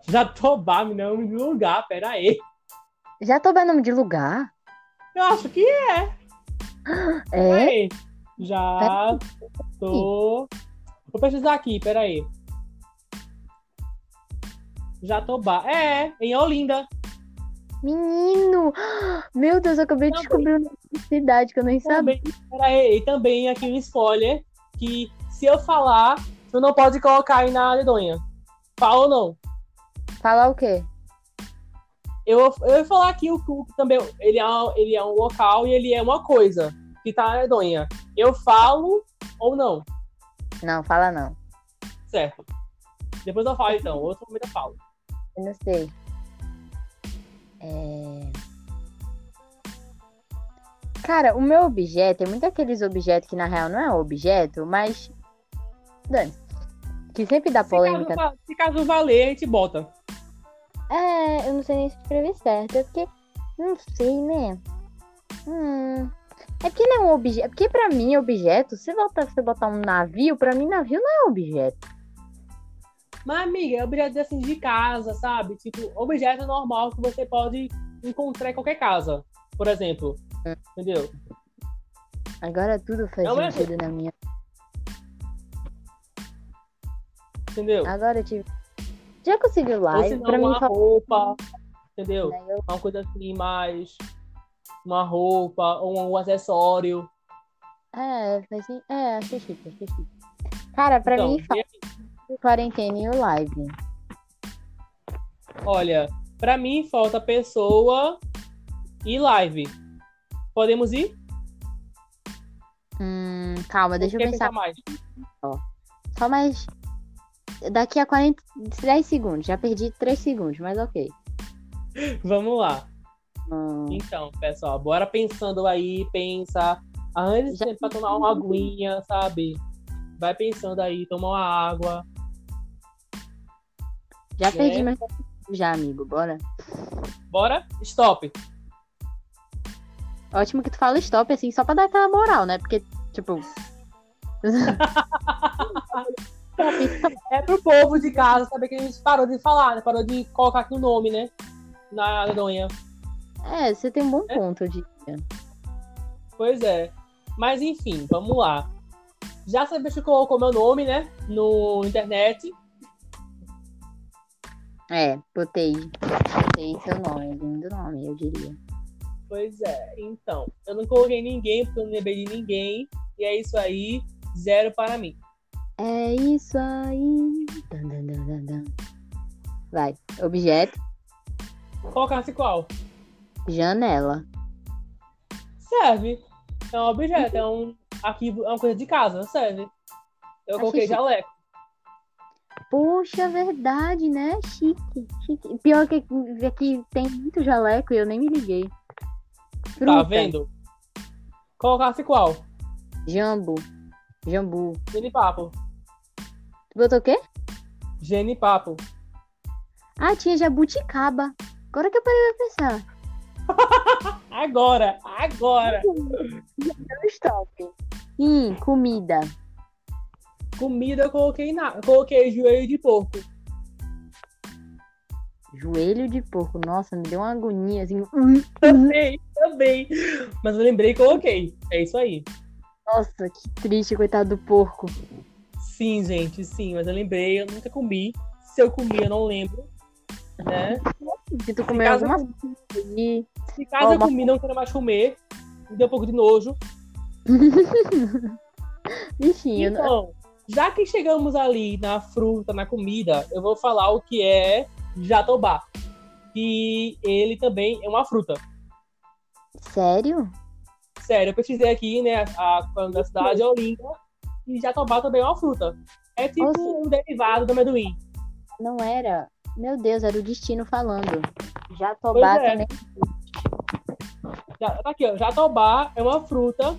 Jatobá, me nome de lugar, pera aí. Jatobá é nome de lugar? Eu acho que é. É? Aí. Já tô. Vou pesquisar aqui, peraí. Jatobá. É, em Olinda. Menino! Meu Deus, eu acabei de Também. descobrir uma cidade que eu nem sabia. Também, peraí, e também aqui um spoiler. Que se eu falar, tu não pode colocar aí na dedonha. Fala ou não? Falar o quê? Eu, eu ia falar aqui o que também. Ele é, ele é um local e ele é uma coisa. Que tá na dedonha. Eu falo ou não? Não, fala não. Certo. Depois eu falo então. Outro momento eu falo. Eu não sei. É... Cara, o meu objeto é muito aqueles objetos que na real não é objeto, mas. Dane. Que sempre dá Se caso, polêmica. se caso valer, a gente bota. É, eu não sei nem se escrever certo. É porque. Não sei, né? Hum. É porque não é um objeto. Porque pra mim, objeto, se você botar um navio, pra mim, navio não é objeto. Mas, amiga, é objeto assim de casa, sabe? Tipo, objeto normal que você pode encontrar em qualquer casa. Por exemplo. Hum. Entendeu? Agora tudo faz é- sentido na minha. Entendeu? Agora eu tive. Já conseguiu live? Pra mim, uma fala- roupa. Entendeu? né, eu- Uma coisa assim, mais. Uma roupa ou um acessório. É, faz sen- É, achei chique, achei chique. Cara, pra Então, mim, faz aí? Quarentena e o live. Olha, pra mim falta pessoa e live. Podemos ir? Hum, calma, deixa eu Quer pensar. mais? Só mais. Daqui a 40. 10 segundos. Já perdi 3 segundos, mas ok. Vamos lá. Hum, Então, pessoal, bora pensando aí, pensa. Já tempo pra tomar uma aguinha, sabe? Vai pensando aí, toma uma água. Já perdi É. meu tempo já, amigo. Bora. Bora? Stop. Ótimo que tu fala stop, assim, só pra dar aquela moral, né? Porque, tipo. É pro povo de casa saber que a gente parou de falar, né? Parou de colocar aqui o nome, né? Na dedonha. É, você tem um bom ponto, de. Pois é. Mas enfim, vamos lá. Já sabia que colocou meu nome, né? No internet. É, botei. Botei seu nome, lindo nome, eu diria. Pois é. Então, eu não coloquei ninguém, porque eu não lembrei de ninguém. E é isso aí. Zero para mim. É isso aí. Dan, dan, dan, dan, dan. Vai. Objeto, Colocasse qual? janela. Serve. É um objeto, é um arquivo, é uma coisa de casa, serve. Eu Achei coloquei jaleco. Poxa, verdade, né? Chique, chique. Pior que aqui tem muito jaleco e eu nem me liguei. Fruta, Tá vendo? Colocasse qual? Jambu. Jambu. Genipapo. Tu botou o quê? Genipapo. Ah, tinha jabuticaba. Agora que eu parei pra pensar. Agora, agora. Deu stop. Sim, comida. Comida eu coloquei na, eu coloquei joelho de porco. Joelho de porco. Nossa, me deu uma agonia, assim. Também, também. Mas eu lembrei e coloquei. É isso aí. Nossa, que triste, coitado do porco. Sim, gente, sim. Mas eu lembrei, eu nunca comi. Se eu comi, eu não lembro. Né? Se tu caso, alguma coisa se caso Ó, eu comi, não quero mais comer. Me deu um pouco de nojo. Bichinho, não- Então, já que chegamos ali na fruta, na comida, eu vou falar o que é jatobá. E ele também é uma fruta. Sério? Sério, eu pesquisei aqui, né, a, a Universidade de Olinda, e jatobá também é uma fruta. É tipo Nossa. um derivado do amendoim. Não era? Meu Deus, era o destino falando. Jatobá é. também. Já- Tá aqui, ó. Jatobá é uma fruta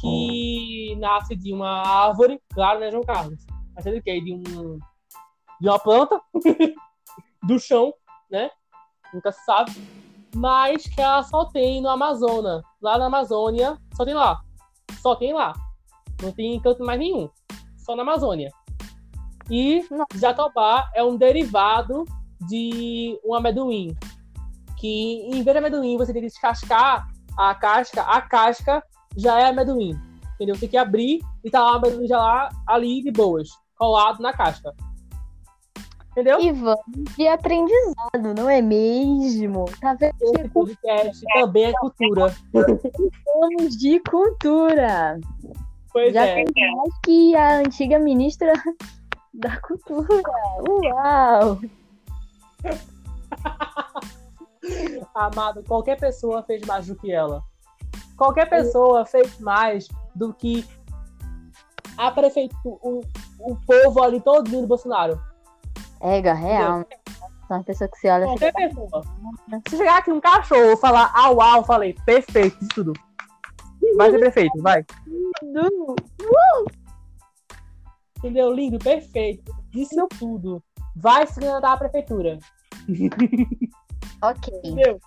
que nasce de uma árvore, claro, né, João Carlos? Mas é de quê? De, um, de uma planta, do chão, né? Nunca se sabe. Mas que ela só tem no Amazonas. Lá na Amazônia, só tem lá. Só tem lá. Não tem em canto mais nenhum. Só na Amazônia. E jatobá é um derivado de um amendoim. Que em vez de amendoim você tem que descascar a casca, a casca já é amendoim. Entendeu? Tem que abrir e tá lá o amendoim já lá, ali de boas, colado na casca. Entendeu? E vamos de aprendizado, não é mesmo? Tá vendo? Esse podcast também é cultura. Vamos de cultura. Pois Já é. tem mais que a antiga ministra da cultura. Uau! Amado, qualquer pessoa fez mais do que ela. Qualquer pessoa fez mais do que a prefeitura, o, o povo ali todo do Bolsonaro. Ega, real. São uma pessoa que se olha assim. Qualquer pessoa. Se chegar aqui um cachorro e falar au au, falei, perfeito, isso tudo. Vai ser prefeito, vai. "Du, Entendeu? Lindo, perfeito. Disse tudo. Vai se candidatar à prefeitura. Ok. Entendeu?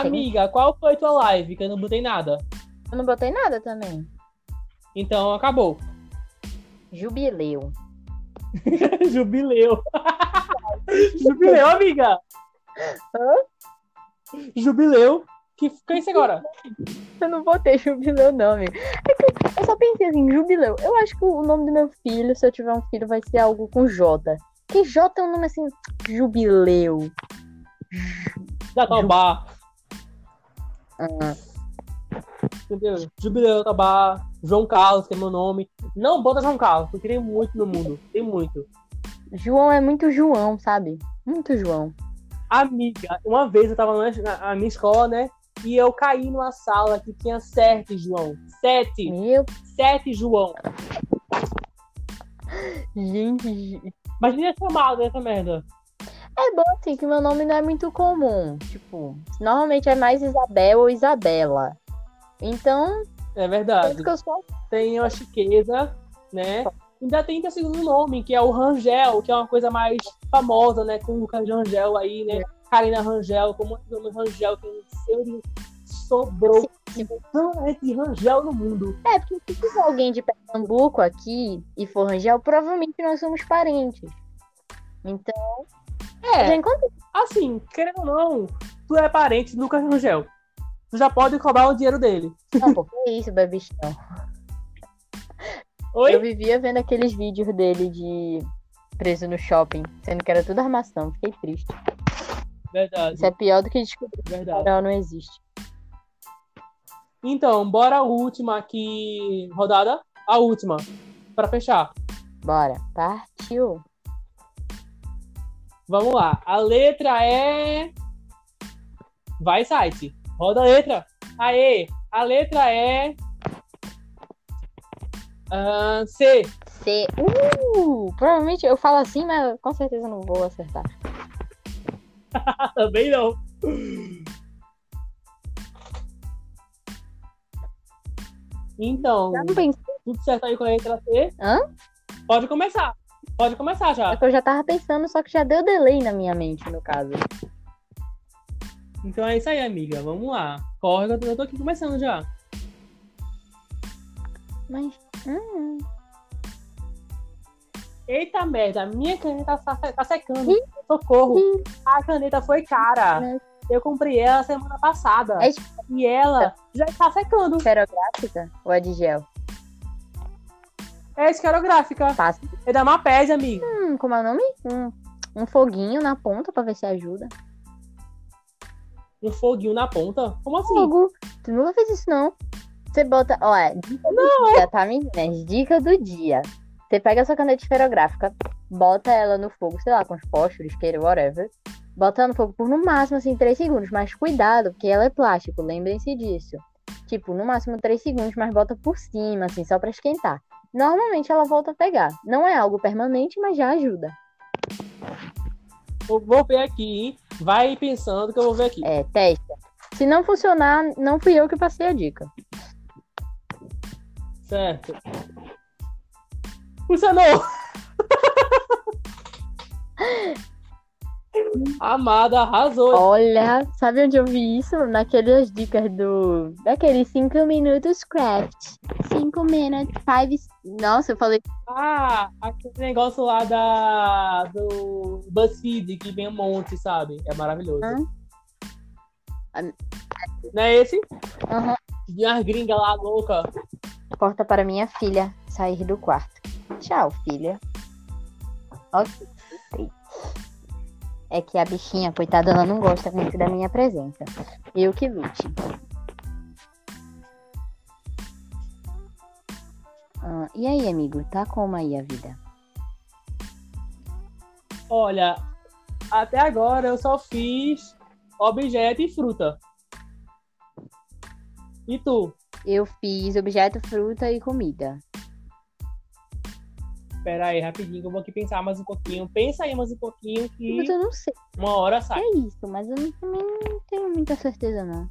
Amiga, qual foi tua live? Que eu não botei nada. Eu não botei nada também. Então acabou. Jubileu. Jubileu. Jubileu, amiga. Jubileu. Que que é isso agora? Eu não botei jubileu, não, amigo. É que eu só pensei assim, jubileu. Eu acho que o nome do meu filho, se eu tiver um filho, vai ser algo com J. Porque J é um nome assim, jubileu. Jatobá. Ah, Entendeu? Jubileu, Jatobá. João Carlos, que é meu nome. Não bota João Carlos, porque tem muito no mundo. Tem muito. João é muito João, sabe? Muito João. Amiga, uma vez eu tava na, minha escola, né? E eu caí numa sala que tinha sete, João. Sete. Meu, Sete, João. gente. Imagina chamado essa merda. É bom assim que meu nome não é muito comum. Tipo, normalmente é mais Isabel ou Isabela. Então, É verdade. que eu sou. Tem a chiqueza, né? Ainda tem que o segundo nome, que é o Rangel, que é uma coisa mais famosa, né? Com o Lucas Rangel aí, né? Karina Rangel, como o nome Rangel, que onde sobrou de Rangel no mundo. É, porque se tiver alguém de Pernambuco aqui e for Rangel, provavelmente nós somos parentes. Então, É, assim, querendo ou não, tu é parente do Lucas Rangel. Tu já pode cobrar o dinheiro dele. Não, pô, que isso, bebichão. Eu Oi? vivia vendo aqueles vídeos dele de preso no shopping, sendo que era tudo armação. Fiquei triste. Verdade, Isso é pior do que descobrir que verdade. o Carol não existe. Então, bora a última aqui, rodada. A última, pra fechar. Bora. Partiu. Vamos lá. A letra é. Vai, site. Roda a letra. Aê! A letra é. Ah, C. C. Uh! Provavelmente eu falo assim, mas com certeza não vou acertar. Também não. Então, Já não pensei. tudo certo aí com a letra C? Hã? Pode começar. Pode começar É já. que eu já tava pensando, só que já deu delay na minha mente, no caso. Então é isso aí, amiga. Vamos lá. Corre, que eu tô- eu tô aqui começando já. Mas. Hum, Eita merda, minha caneta tá, tá secando. Socorro. A caneta foi cara. Eu comprei ela semana passada. É E ela já tá secando. esferográfica ou é de gel? É esferográfica. Fácil. É da Maped, amiga. Hum, como é o nome? Um, um foguinho na ponta pra ver se ajuda. Um foguinho na ponta. Como assim? Fogo. Tu nunca fez isso, não. Você bota. Ó, é dica do dia, tá, meninas? Dica do dia. Você pega a sua caneta esferográfica, bota ela no fogo, sei lá, com os fósforos, isqueiro, whatever. Bota ela no fogo por no máximo, assim, 3 segundos. Mas cuidado, porque ela é plástico, lembrem-se disso. Tipo, no máximo 3 segundos, mas bota por cima, assim, só pra esquentar. Normalmente ela volta a pegar. Não é algo permanente, mas já ajuda. Eu vou ver aqui, hein? Vai pensando que eu vou ver aqui. É, testa. Se não funcionar, não fui eu que passei a dica. Certo. Funcionou! Amada arrasou. Olha, sabe onde eu vi isso? Naquelas dicas do. Daqueles 5 minutos craft. 5 minutes, 5. Nossa, eu falei. Ah, aquele negócio lá da do BuzzFeed que vem um monte, sabe? É maravilhoso. Hã? Não é esse? Aham. De umas gringas lá louca. Corta para minha filha sair do quarto. Tchau, filha. Ok. É que a bichinha, coitada, ela não gosta muito da minha presença. Eu que lute. Ah, e aí, amigo? Tá como aí a vida? Olha, até agora eu só fiz objeto e fruta. E tu? Eu fiz objeto, fruta e comida. Pera aí, rapidinho, que eu vou aqui pensar mais um pouquinho. Pensa aí mais um pouquinho que Mas eu não sei uma hora sai. é isso, mas eu também não tenho muita certeza, não.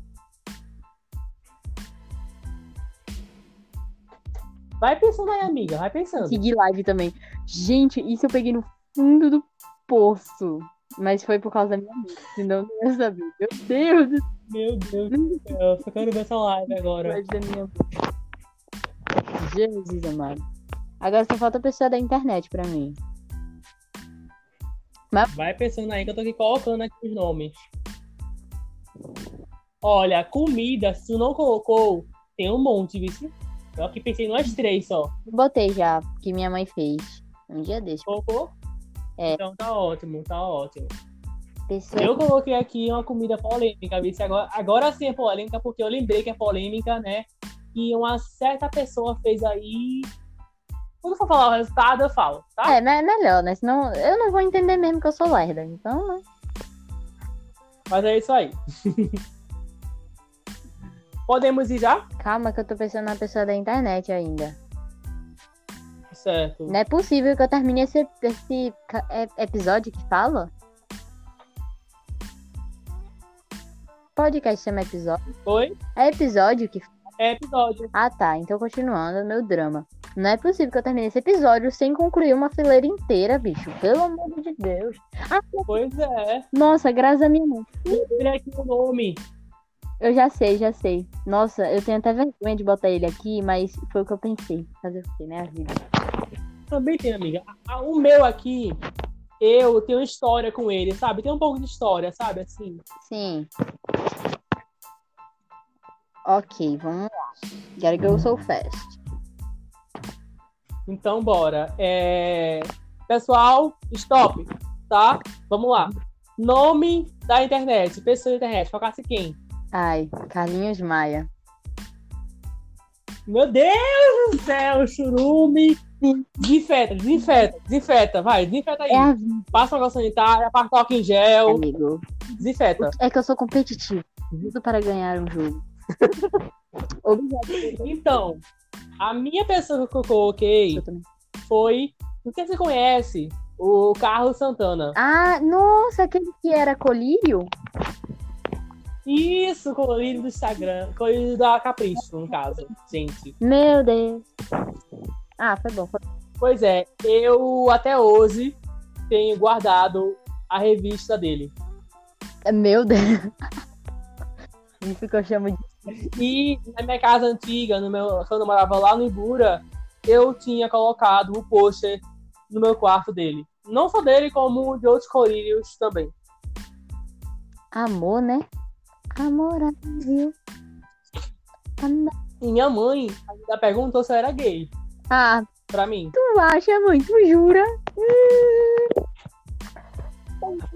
Vai pensando aí, amiga, vai pensando. Segui live também. Gente, isso eu peguei no fundo do poço. Mas foi por causa da minha amiga, senão eu não ia saber. Meu Deus Meu Deus do céu, só quero ver essa live agora. céu da minha Jesus amado. Agora só falta a pessoa da internet pra mim. Vai pensando aí que eu tô aqui colocando aqui os nomes. Olha, comida, se tu não colocou, tem um monte, viu? Eu aqui pensei nas três só. Botei já, que minha mãe fez. Um dia desse. Colocou? É. Então tá ótimo, tá ótimo. Eu coloquei aqui uma comida polêmica, viu? Agora, agora sim é polêmica, porque eu lembrei que é polêmica, né? E uma certa pessoa fez aí. Quando for falar o resultado, eu falo, tá? É, mas é melhor, né? Senão eu não vou entender mesmo que eu sou lerda, então, né? Mas é isso aí. Podemos ir já? Calma, que eu tô pensando na pessoa da internet ainda. Certo. Não é possível que eu termine esse, esse é, episódio que fala? Podcast chama episódio? Oi? É episódio que fala? É episódio. Ah, tá. Então, continuando, meu drama. Não é possível que eu termine esse episódio sem concluir uma fileira inteira, bicho. Pelo amor de Deus. Ah, Pois é. nossa, graças a minha mãe. Lembrei aqui o nome. Eu já sei, já sei. Nossa, eu tenho até vergonha de botar ele aqui, mas foi o que eu pensei. Fazer o quê, né, a vida? Também tem, amiga. O meu aqui, eu tenho história com ele, sabe? Tem um pouco de história, sabe? Assim. Sim. Ok, vamos lá. Gotta go so fast. Então, bora. É... Pessoal, stop, tá? Vamos lá. Nome da internet, pessoa da internet, focasse quem? Ai, Carlinhos Maia. Meu Deus do céu, churume. Desinfeta, desinfeta, desinfeta, vai, desinfeta aí. É a Passa água sanitária, passa álcool em gel, amigo. desinfeta. É que eu sou competitivo. Tudo para ganhar um jogo. Então, a minha pessoa que eu coloquei Eu foi, não sei se você conhece, o Carlos Santana. Ah, nossa, aquele que era colírio? Isso, colorido do Instagram, colorido da Capricho, no caso, gente. Meu Deus. Ah, foi bom. Foi... Pois é, eu até hoje tenho guardado a revista dele. Meu Deus. Isso que eu chamo de. E na minha casa antiga, no meu, quando eu morava lá no Ibura, eu tinha colocado o pôster no meu quarto dele. Não só dele, como de outros colírios também. Amor, né? Amor, viu? E minha mãe ainda perguntou se eu era gay, Ah, pra mim. tu acha muito, jura?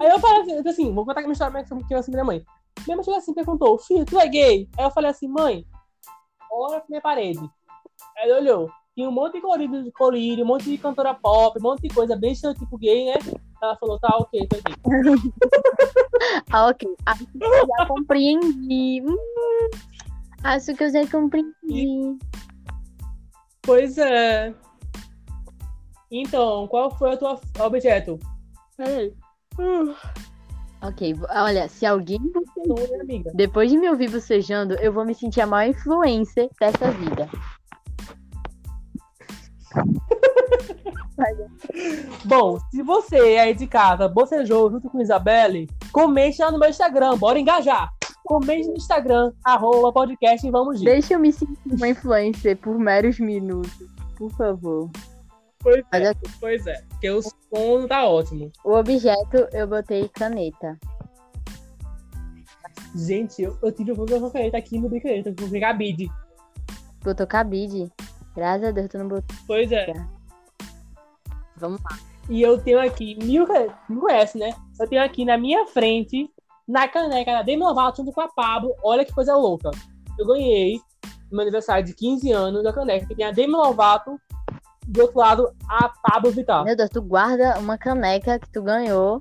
Aí eu falei assim, assim vou contar que minha história que eu minha mãe. Minha mãe chegou assim e perguntou, filho, tu é gay? Aí eu falei assim, mãe, olha pra minha parede. Aí ela olhou, tinha um monte de colírio, de colírio, um monte de cantora pop, um monte de coisa bem tipo gay, né? Ela falou, tá, ok, tô aqui. Ah, ok. Acho que eu já compreendi. Hum, acho que eu já compreendi. Pois é. Então, qual foi o teu objeto? Peraí. Uh, Ok, olha, se alguém. amiga. Depois de me ouvir bocejando, eu vou me sentir a maior influencer dessa vida. Bom, se você aí de casa bocejou junto com Isabelle, comente lá no meu Instagram, bora engajar. Comente no Instagram, arroba podcast e vamos ir. Deixa eu me sentir uma influencer por meros minutos, por favor. Pois é, ok, pois é, porque o som tá ótimo. o objeto eu botei caneta. Gente, eu, eu tive uma caneta aqui no brincadeira, vou pegar bid. Botou cabide. Graças a Deus, tu não botou. Pois é. Vamos lá. E eu tenho aqui, mil, conhece, né? Eu tenho aqui na minha frente, na caneca da Demi Lovato junto com a Pablo. Olha que coisa louca. Eu ganhei no meu aniversário de 15 anos a caneca que tem a Demi Lovato, do outro lado a Pablo Vittar. Meu Deus, tu guarda uma caneca que tu ganhou.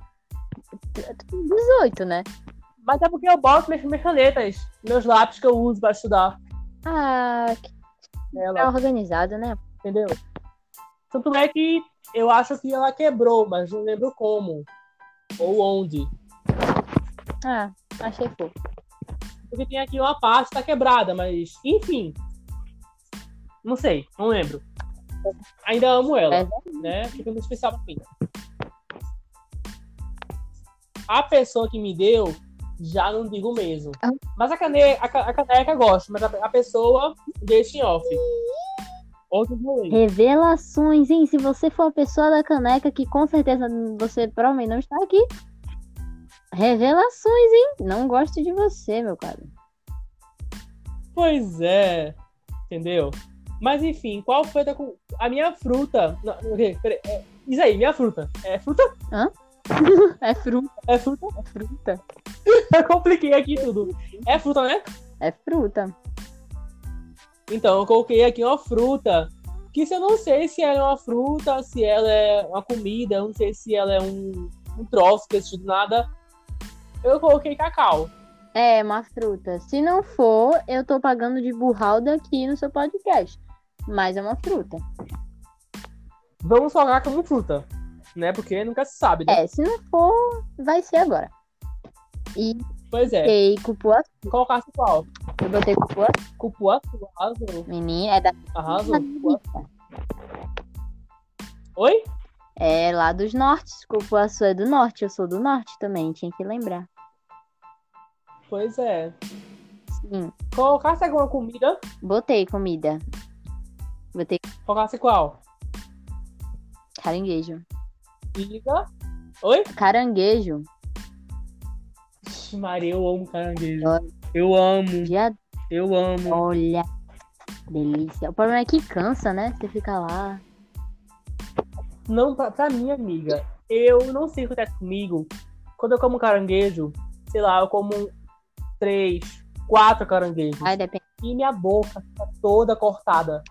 Tu tu tem 18, né? Mas é porque eu boto minhas, minhas canetas, meus lápis que eu uso pra estudar. Ah, que Ela, é organizado, né? entendeu? Tanto é que eu acho que ela quebrou, mas não lembro como. Ou onde. Ah, achei fofo. Porque tem aqui uma parte que tá quebrada, mas enfim. Não sei, não lembro. Ainda amo ela, É né? Fica muito especial pra mim. A pessoa que me deu, já não digo mesmo. Ah. Mas a caneca, a, ca- a caneca gosto, mas a, a pessoa deixa em off. Revelações, hein? Se você for a pessoa da caneca, que com certeza você provavelmente não está aqui. Revelações, hein? Não gosto de você, meu cara. Pois é, entendeu? Mas enfim, qual foi a, a minha fruta? Não, o quê? Peraí, é, isso aí, minha fruta. É fruta? É fruta, É fruta? é fruta. Eu compliquei aqui tudo. É fruta, né? É fruta. Então, eu coloquei aqui uma fruta. Que se eu não sei se ela é uma fruta, se ela é uma comida, eu não sei se ela é um, um troço que existe do nada. Eu coloquei cacau. É uma fruta. Se não for, eu tô pagando de burralda aqui no seu podcast. Mas é uma fruta. Vamos colocar como fruta. Né? Porque nunca se sabe, né? É, se não for, vai ser agora. E Pois é. Botei cupuaçu. Colocasse qual? Eu botei cupuaçu. Cupuaçu, arrasou. Menina, é da. Arrasou. Cupuaçu. Oi? É lá dos nortes. Cupuaçu é do norte. Eu sou do norte também, tinha que lembrar. Pois é. Sim. Colocasse alguma comida? Botei comida. Botei Colocasse qual? caranguejo. Diga. Oi? Caranguejo. Ixi, Maria, eu amo caranguejo. Eu amo, Já eu amo. olha. Delícia. O problema é que cansa, né? Você fica lá. Não, pra, pra minha amiga, eu não sei o que acontece comigo. Quando eu como caranguejo, sei lá, eu como três, quatro caranguejos. Ai, depende. E minha boca fica toda cortada.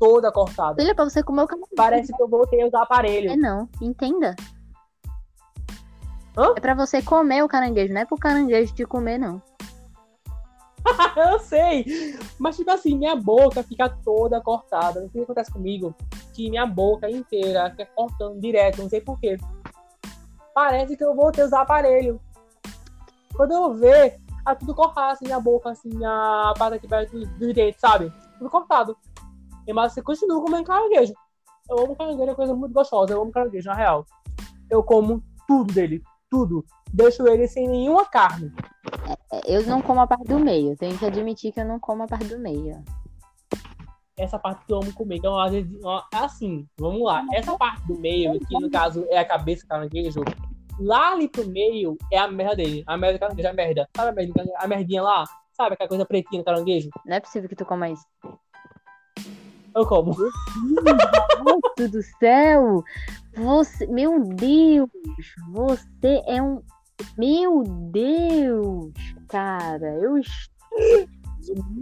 Toda cortada. Seja pra você comer o caranguejo. Parece que eu voltei a usar É aparelho. não. Entenda. Hã? É pra você comer o caranguejo, não é pro caranguejo te comer, não. eu sei. Mas, tipo assim, minha boca fica toda cortada. Não sei o que acontece comigo. Que minha boca inteira fica cortando direto. Não sei porquê. Parece que eu voltei a usar aparelho. Quando eu ver, tá tudo cortado, assim, minha boca, assim, a parte aqui perto do, dente, sabe? Tudo cortado. Mas você continua comendo caranguejo. Eu amo caranguejo, é uma coisa muito gostosa. Eu amo caranguejo, na real. Eu como tudo dele. Tudo. Deixo ele sem nenhuma carne. É, Eu não como a parte do meio. Tenho que admitir que eu não como a parte do meio. essa parte que eu amo comer. Então, às vezes, ó, assim, vamos lá. Essa parte do meio, que no caso é a cabeça do caranguejo, lá ali pro meio é a merda dele. A merda do caranguejo, a merda. Sabe a, merda, a merdinha lá? Sabe aquela coisa pretinha do caranguejo? Não é possível que tu coma isso. Eu como. Deus do céu! Você, meu Deus! Você é um. Meu Deus! Cara, eu.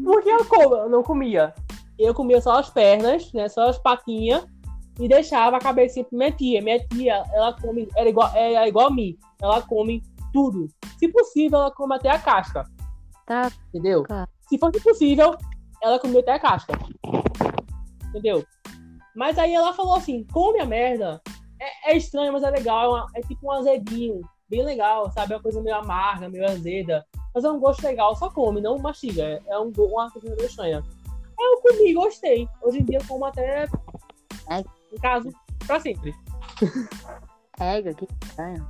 Porque eu como, eu não comia. Eu comia só as pernas, né? Só as patinhas. E deixava a cabecinha pra minha tia. Minha tia, ela come. Era igual, é igual a mim. Ela come tudo. Se possível, ela come até a casca. Tá, Entendeu? Cara. Se fosse possível, ela comia até a casca. Entendeu? Mas aí ela falou assim: come a merda. É, é estranho, mas é legal. É, uma- é tipo um azedinho. Bem legal, sabe? É uma coisa meio amarga, meio azeda. Mas é um gosto legal. Só come, não mastiga. É, é um, uma coisa meio estranha. Aí eu comi, gostei. Hoje em dia eu como até. É. No caso, pra sempre. pega, que estranho.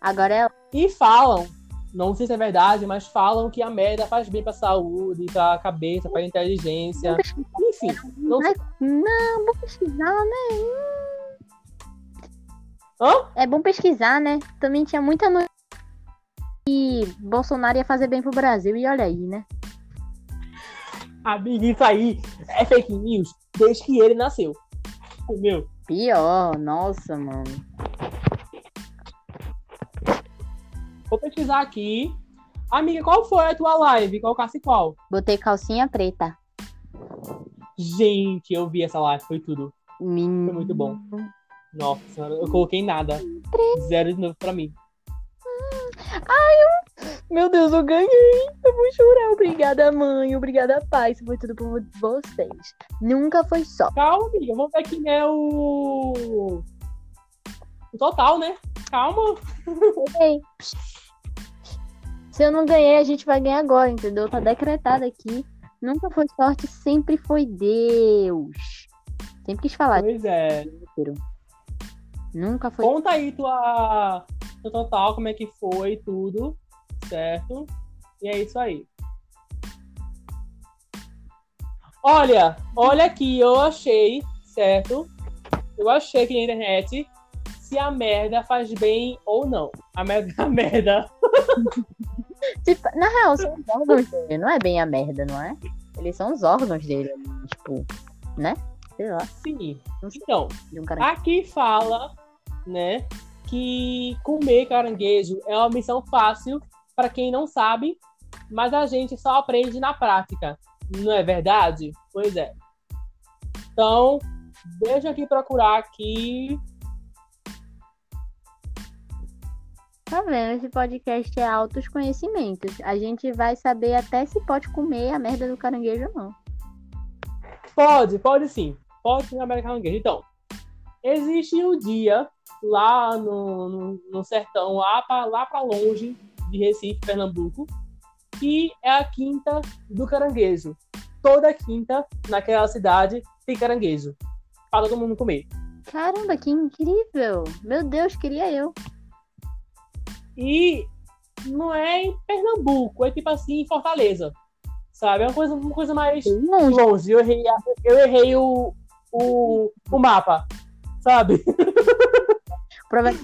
Agora é. E falam, não sei se é verdade, mas falam que a merda faz bem pra saúde, pra cabeça, pra inteligência. Enfim, não sei. Não, vou pesquisar, né? Hã? É bom pesquisar, né? Também tinha muita notícia que Bolsonaro ia fazer bem pro Brasil. E olha aí, né? Amigo, isso aí é fake news desde que ele nasceu. Entendeu? Pior, nossa, mano. Vou pesquisar aqui. Amiga, qual foi a tua live? Colocasse qual? Botei calcinha preta. Gente, eu vi essa live, foi tudo. Menino. Foi muito bom. Nossa senhora, eu coloquei nada. Zero de novo pra mim. Meu Deus, eu ganhei. Eu vou chorar. Obrigada, mãe. Obrigada, pai. Isso foi tudo por vocês. Nunca foi só. Calma, amiga. Vamos ver aqui, né, o... O total, né? Calma. Ganhei. Se eu não ganhei, a gente vai ganhar agora, entendeu? Tá decretado aqui. Nunca foi sorte, sempre foi Deus. Sempre quis falar Pois é. Nunca foi. Conta aí tua... total, como é que foi, tudo. Certo? E é isso aí. Olha, olha aqui, eu achei, certo? Eu achei aqui na internet se a merda faz bem ou não. A merda, a merda. Tipo, na real, são os órgãos dele. Não é bem a merda, não é? Eles são os órgãos dele. Tipo, né? Sei lá. Sim. Então, um aqui fala, né, que comer caranguejo é uma missão fácil para quem não sabe, mas a gente só aprende na prática. Não é verdade? Pois é. Então, deixa aqui procurar aqui. Tá vendo? Esse podcast é altos conhecimentos. A gente vai saber até se pode comer a merda do caranguejo ou não. Pode, pode sim. Pode comer caranguejo. Então, existe um dia lá no, no, no sertão, lá para lá pra longe, de Recife, Pernambuco, que é a quinta do caranguejo. Toda quinta naquela cidade tem caranguejo. Para todo mundo comer. Caramba, que incrível! Meu Deus, queria eu. E não é em Pernambuco, é tipo assim em Fortaleza. Sabe? É uma coisa, uma coisa mais Longe. longe. Eu errei, eu errei o, o, o mapa. Sabe? Mas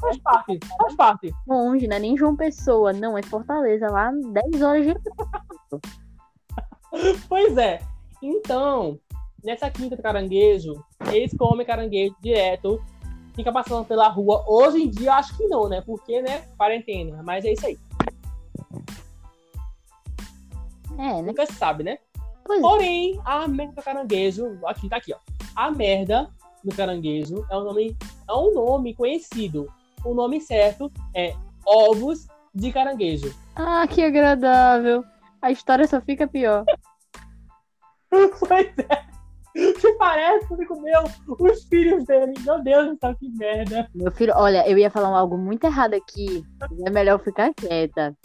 faz parte, faz parte. longe, não é nem João Pessoa, não, é Fortaleza, lá 10 horas de. Pois é. Então, nessa quinta do caranguejo, eles comem caranguejo direto, fica passando pela rua. Hoje em dia, acho que não, né? Porque, né? Quarentena. Mas é isso aí. É, né? Nunca se sabe, né? Pois é. Porém, a merda do caranguejo, aqui tá aqui, ó. A merda do caranguejo é um nome, é um nome conhecido. O nome certo é ovos de caranguejo. Ah, que agradável. A história só fica pior. pois é. Que parece que comeu os filhos dele. Meu Deus do céu, que merda. Meu filho, olha, eu ia falar algo muito errado aqui. É melhor ficar quieta.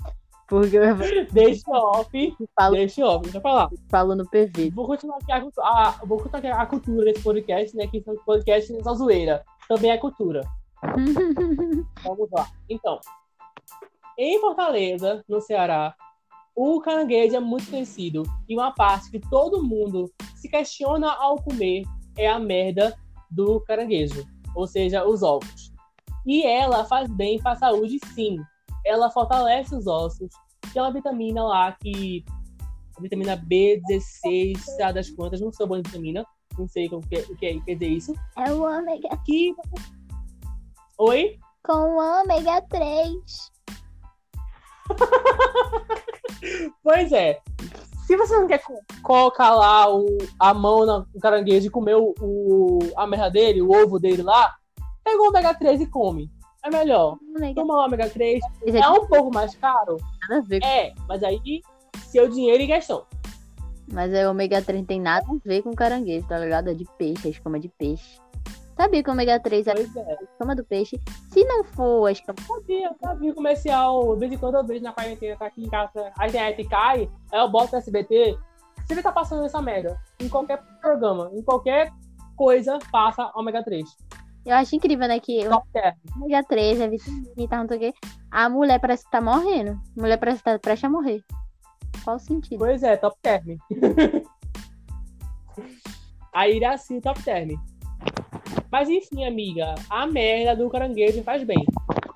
Porque eu Deixa off. falo, Deixa off. Deixa eu falar. falo no PV. Vou continuar aqui a, a- vou continuar aqui a cultura desse podcast, né? Que esse podcast é só zoeira. Também é cultura. Vamos lá. Então, em Fortaleza, no Ceará, o caranguejo é muito conhecido. E uma parte que todo mundo se questiona ao comer é a merda do caranguejo, ou seja, os ovos. E ela faz bem para a saúde, sim. Ela fortalece os ossos. Tem uma vitamina lá que. A vitamina B16, sei lá das quantas, não sou boa em vitamina. Não sei o que, o que é- quer dizer isso. É o ômega Que. Oi? com o ômega 3. Pois é. Se você não quer co- colocar lá o, a mão no caranguejo e comer o, o- a merda dele, o ovo dele lá, pega o ômega 3 e come. É melhor. Ômega Toma o ômega 3. 3 é É um pouco mais caro? nada a ver. É, mas aí seu dinheiro em questão. Mas é ômega 3 não tem nada a ver com caranguejo, tá ligado? É de peixe, a escama de peixe. Sabia que o ômega 3 é Pois é. a do peixe? Se não for a escama. Sabia, vi comercial. De vez em quando eu vejo na quarentena, tá aqui em casa, a internet cai, aí eu boto no SBT. Vê tá passando essa merda. Em qualquer programa, em qualquer coisa, passa ômega 3. Eu acho incrível, né? Que o term. ômega 3 é vitamina e tal, não sei o quê. A mulher parece que tá morrendo. A mulher parece que tá prestes a morrer. Qual o sentido? Pois é, top term. a Iraci, top term. Mas enfim, amiga, a merda do caranguejo faz bem.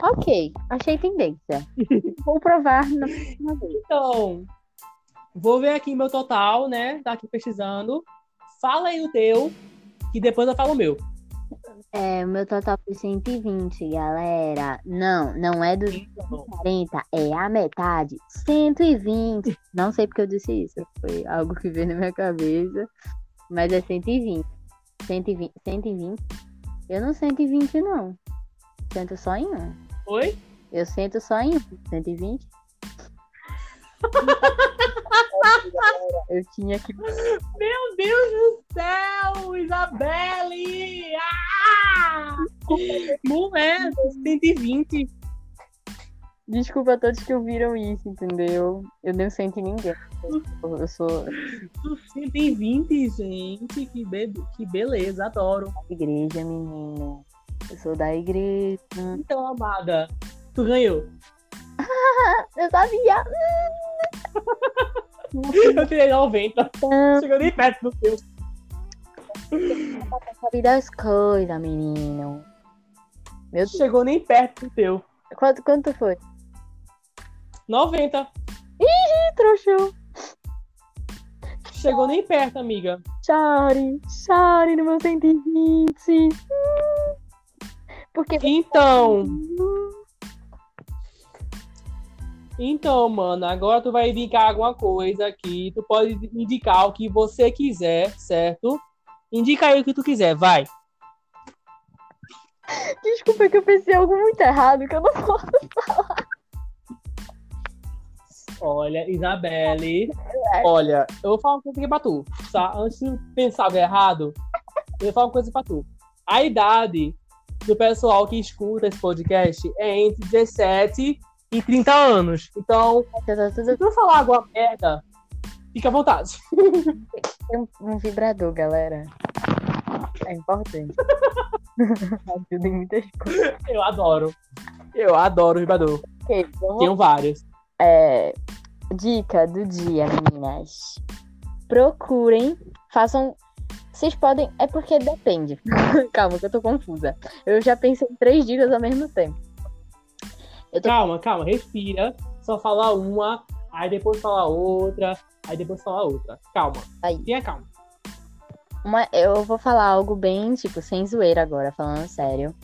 Ok, achei tendência. Vou provar na próxima vez. Então, vou ver aqui meu total, né? Tá aqui pesquisando. Fala aí o teu, que depois eu falo o meu. É, o meu total foi 120, galera. Não, não é dos Então, 40, é a metade. 120. Não sei porque eu disse isso. Foi algo que veio na minha cabeça. Mas é 120. 120. 120? Eu não 120, não. Sento só em um. Oi? Eu sento só em um. 120? Eu tinha que. Meu Deus do céu, Isabelle! Ah! Mulher, 120. Desculpa a todos que ouviram isso, entendeu? Eu não sento em ninguém. Eu sou 120, gente. Que, be que beleza, adoro. igreja, menino. Eu sou da igreja. Então, amada, tu ganhou. Eu sabia. Eu tirei 90. Chegou nem perto do teu. Sabe das coisas, menino. Meu Deus. Chegou nem perto do teu. Quanto, quanto foi? 90. Ih, trouxão. Chegou nem perto, amiga. Chore, chore no meu 120. Hum. Porque. Então, então, mano, agora tu vai indicar alguma coisa aqui. Tu pode indicar o que você quiser, certo? Indica aí o que tu quiser, vai. Desculpa que eu pensei algo muito errado, que eu não posso. Olha, Isabelle. Olha, eu vou falar uma coisa aqui pra tu, tá? Antes de pensar algo errado, eu vou falar uma coisa pra tu. A idade do pessoal que escuta esse podcast é entre 17 em 30 anos. Então, se tu falar alguma merda, fica à vontade. tem um, vibrador, galera. É importante. Ajuda em muitas coisas. Eu adoro. Eu adoro o vibrador. Ok, vamos Tenho vários. É, dica do dia, meninas. Procurem, façam. Vocês podem. É porque depende. Calma, que eu tô confusa. Eu já pensei em três dicas ao mesmo tempo. Tô- Calma, calma, respira. Só fala uma, aí depois fala outra, aí depois fala outra. Calma. Aí. Tenha calma. Uma, eu vou falar algo bem, tipo, sem zoeira agora, falando sério.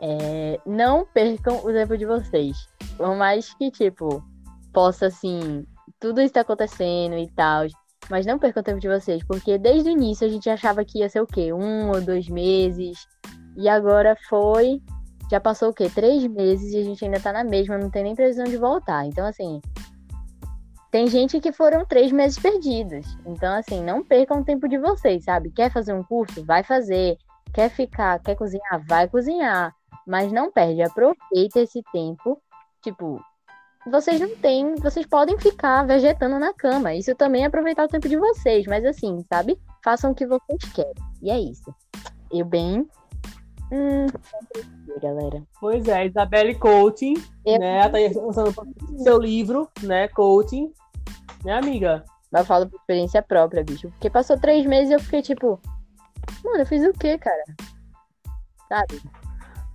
É, não percam o tempo de vocês. Por mais que, tipo, possa, assim, tudo está acontecendo e tal. Mas não percam o tempo de vocês, porque desde o início a gente achava que ia ser o quê? Um ou dois meses. E agora foi. Já passou o quê? Três meses e a gente ainda tá na mesma, não tem nem previsão de voltar. Então, assim. Tem gente que foram três meses perdidos. Então, assim, não percam o tempo de vocês, sabe? Quer fazer um curso? Vai fazer. Quer ficar, quer cozinhar? Vai cozinhar. Mas não perde, aproveita esse tempo. Tipo, vocês não têm, vocês podem ficar vegetando na cama. Isso também é aproveitar o tempo de vocês, mas assim, sabe? Façam o que vocês querem. E é isso. Eu bem. Hum, galera. Pois é, Isabelle Coaching, Eu- né? Ela tá lançando seu livro, né? Coaching. Minha amiga. Mas eu falo por experiência própria, bicho. Porque passou três meses e eu fiquei tipo, mano, eu fiz o quê, cara? Sabe?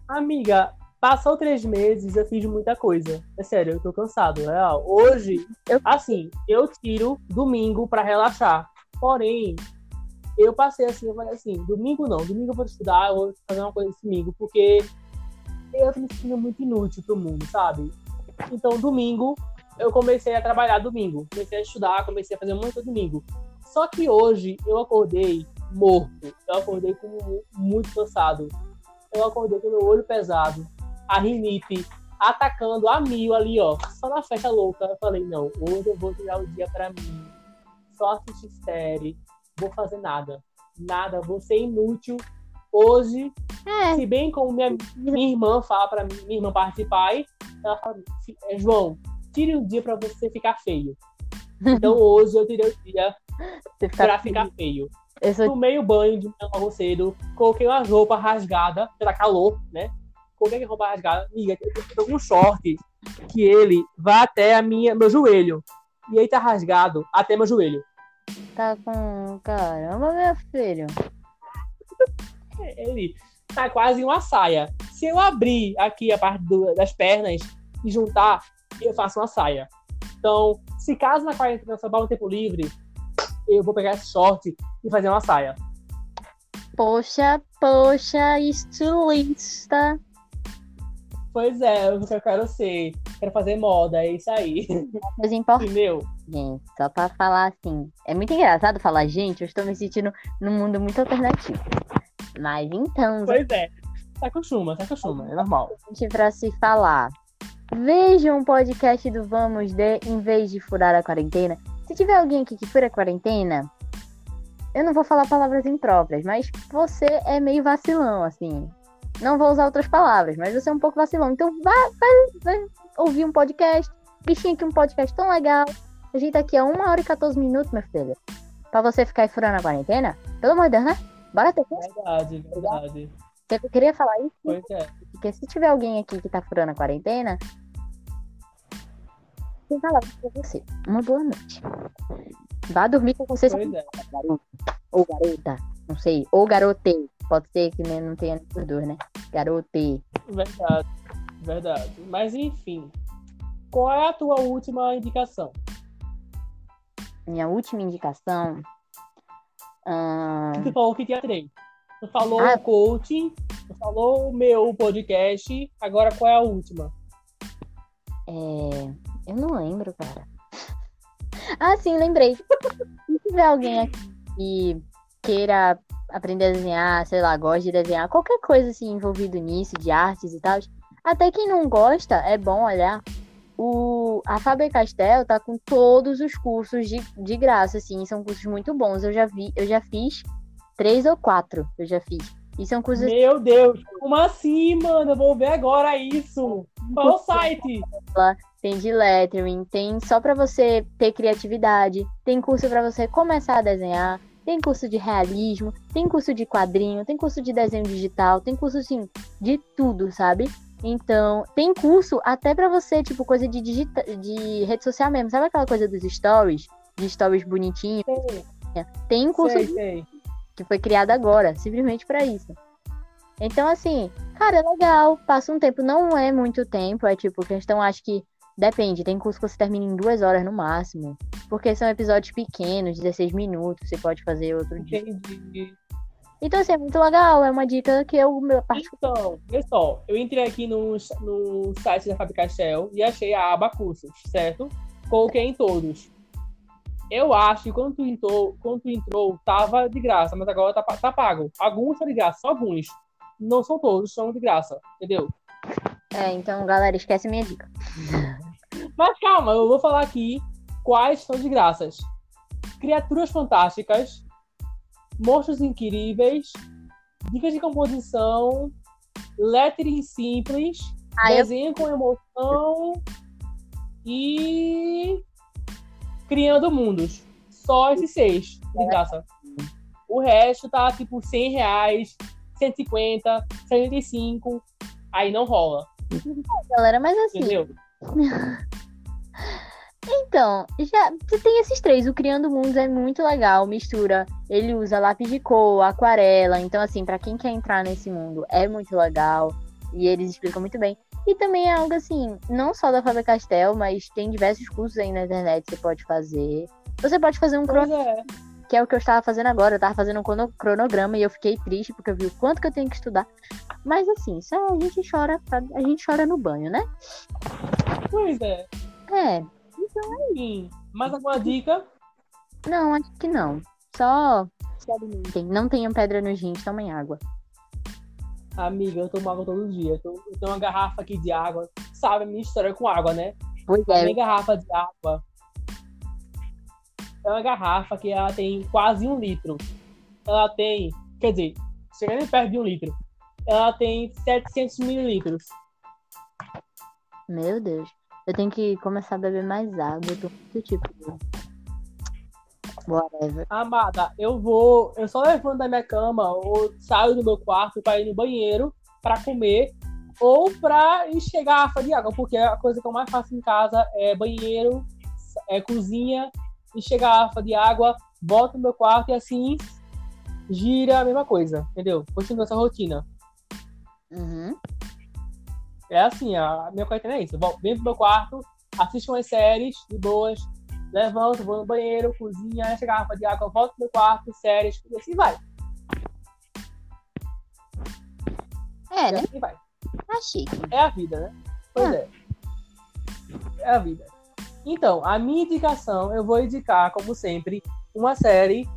Amiga, passou três meses, eu fiz muita coisa. É sério, eu tô cansado, real. Hoje, Eu- assim, eu tiro domingo pra relaxar. Porém, eu passei assim, eu falei assim, domingo não, domingo eu vou estudar, eu vou fazer uma coisa esse domingo, porque eu tô me sentindo muito inútil pro mundo, sabe? Então, domingo, eu comecei a trabalhar domingo. Comecei a estudar, comecei a fazer muito domingo. Só que hoje eu acordei morto. Eu acordei com muito cansado. Eu acordei com meu olho pesado, a rinite atacando a mil ali, ó, só na festa louca. Eu falei, não, hoje eu vou tirar o dia pra mim. Só assistir série, vou fazer nada. Nada, vou ser inútil. Hoje, É, se bem como minha, minha irmã fala pra mim, minha irmã participar, ela fala, "Fi- é, João, tire um dia pra você ficar feio. Então hoje eu tirei o dia você fica pra ficar feio. Eu sou Tomei o banho de manhã cedo, coloquei uma roupa rasgada, era calor, né? Coloquei a roupa rasgada. Amiga, eu tô com um short que ele vai até a minha, meu joelho. E aí tá rasgado até meu joelho. tá com. Caramba, meu filho. Ele tá quase uma saia. Se eu abrir aqui a parte do- das pernas e juntar, eu faço uma saia. Então, se caso na quarentena sobrar um tempo livre, eu vou pegar esse short e fazer uma saia. Poxa, poxa, estilista. Pois é, o que eu quero ser. Quero fazer moda, é isso aí. Coisa importante, Entendeu? gente. Só pra falar assim. É muito engraçado falar, gente, eu estou me sentindo num mundo muito alternativo. Mas então, Pois é. Se acostuma, se acostuma, é normal. gente, pra se falar. Vejam um podcast do Vamos De em vez de furar a quarentena. Se tiver alguém aqui que fura a quarentena, eu não vou falar palavras impróprias, mas você é meio vacilão, assim. Não vou usar outras palavras, mas você é um pouco vacilão. Então vai, vai, vai ouvir um podcast. Bichinho aqui, um podcast tão legal. A gente tá aqui a 1 hora e 14 minutos, meu filho. Pra você ficar aí furando a quarentena? Pelo amor de Deus, né? Bora ter curso. Verdade, verdade. Eu queria falar isso, Pois é. porque se tiver alguém aqui que tá furando a quarentena, eu falar pra você. Uma boa noite. Vá dormir com você, Pois é. garoto. Ou garota. Não sei. Ou garote. Pode ser que nem- não tenha dois, né? Garote. Verdade. Verdade. Mas enfim. Qual é a tua última indicação? Minha última indicação. ahn, Tu falou que tinha três. Tu falou Ah. o coaching, tu falou o meu podcast. Agora qual é a última? É... Eu não lembro, cara. Ah, sim, lembrei. Se tiver alguém aqui queira aprender a desenhar, sei lá, gosta de desenhar, qualquer coisa assim envolvido nisso, de artes e tal, até quem não gosta, é bom olhar. O... A Faber Castell tá com todos os cursos de, de graça, assim, são cursos muito bons. Eu já vi, eu já fiz três ou quatro, eu já fiz. E são cursos Meu Deus, como assim, mano? Eu vou ver agora isso. Qual o site? tem de lettering, tem só para você ter criatividade, tem curso para você começar a desenhar, tem curso de realismo, tem curso de quadrinho, tem curso de desenho digital, tem curso assim de tudo, sabe? Então, tem curso até para você, tipo, coisa de digita de rede social mesmo. Sabe aquela coisa dos stories? De stories bonitinhos? Tem curso sei, sei. que foi criado agora, simplesmente para isso. Então, assim, cara, é legal. Passa um tempo, não é muito tempo, é tipo, questão, acho que Depende, tem curso que você termina em duas horas no máximo. Porque são episódios pequenos, 16 minutos, você pode fazer outro dia. Entendi. Então, assim, é muito legal. É uma dica que eu. Então, pessoal, eu entrei aqui no, no site da Fábrica Castel e achei a aba cursos, certo? Coloquei em todos. Eu acho que quando tu entrou, quando tu entrou, tava de graça, mas agora tá, tá pago. Alguns são de graça, só alguns. Não são todos, são de graça, entendeu? É, então, galera, esquece minha dica. Mas calma, eu vou falar aqui quais são de graças. Criaturas Fantásticas, Monstros Incríveis, Dicas de Composição, Lettering Simples, Ah, eu- Desenho com Emoção e Criando Mundos. Só esses seis, de graça. O resto tá tipo 100 reais, 150, 75, aí não rola, galera, mas assim. entendeu? Então, já você tem esses três. O Criando Mundos é muito legal, mistura. Ele usa lápis de cor, aquarela. Então, assim, pra quem quer entrar nesse mundo, é muito legal. E eles explicam muito bem. E também é algo assim, não só da Faber Castell, mas tem diversos cursos aí na internet que você pode fazer. Você pode fazer um crono, Pois é. que é o que eu estava fazendo agora. Eu tava fazendo um crono- cronograma e eu fiquei triste porque eu vi o quanto que eu tenho que estudar. Mas assim, só a gente chora, pra- a gente chora no banho, né? Pois é. É, Sim. Mais alguma dica? Não, acho que não. Só se alimentem. Não tenham pedra nos rins, tomem água. Amiga, eu tomo água todo dia. Eu tenho uma garrafa aqui de água. Sabe a minha história com água, né? Pois A é, minha garrafa de água é uma garrafa que ela tem quase um litro. Ela tem, quer dizer, chegando perto de um litro. Ela tem 700 mililitros. meu Deus. Eu tenho que começar a beber mais água. Eu tô muito tipo. Whatever. Amada, eu vou. Eu só levanto da minha cama ou saio do meu quarto para ir no banheiro para comer ou para encher garrafa de água, porque a coisa que eu mais faço em casa é banheiro, é cozinha, encher garrafa de água, volto no meu quarto e assim gira a mesma coisa, entendeu? Continua essa rotina. Uhum. É assim, a minha quarentena é isso. Volto- venho pro meu quarto, assisto umas séries de boas, levanto, vou no banheiro, cozinha, encho a garrafa de água, volto pro meu quarto, séries, e assim vai. É, E né? assim vai. Tá chique. É a vida, né? Pois é. É a vida. Então, a minha indicação, eu vou indicar, como sempre, uma série,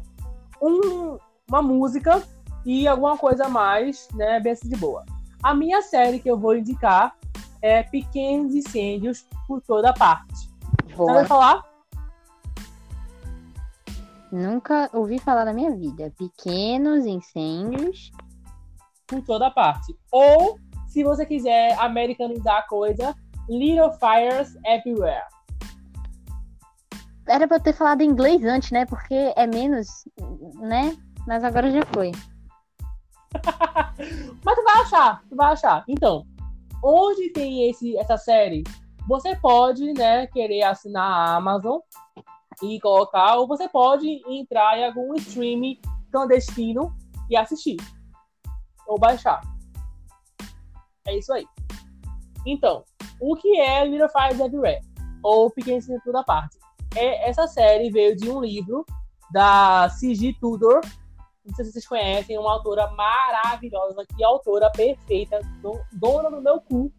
um- uma música e alguma coisa a mais, né? Bem assim de boa. A minha série que eu vou indicar é Pequenos Incêndios por Toda Parte. Você vai falar? Nunca ouvi falar na minha vida. Pequenos incêndios. Por Toda Parte. Ou, se você quiser americanizar a coisa, Little Fires Everywhere. Era pra eu ter falado em inglês antes, né? Porque é menos, né? Mas agora já foi. Mas tu vai achar, tu vai achar. Então, onde tem esse, essa série, você pode, né, querer assinar a Amazon e colocar, ou você pode entrar em algum streaming clandestino e assistir. Ou baixar. É isso aí. Então, o que é Little Fires Everywhere? Ou Pequeno Centro da Parte? É, essa série veio de um livro da C.G. Tudor, não sei se vocês conhecem, uma autora maravilhosa, que autora perfeita, do- dona do meu cu.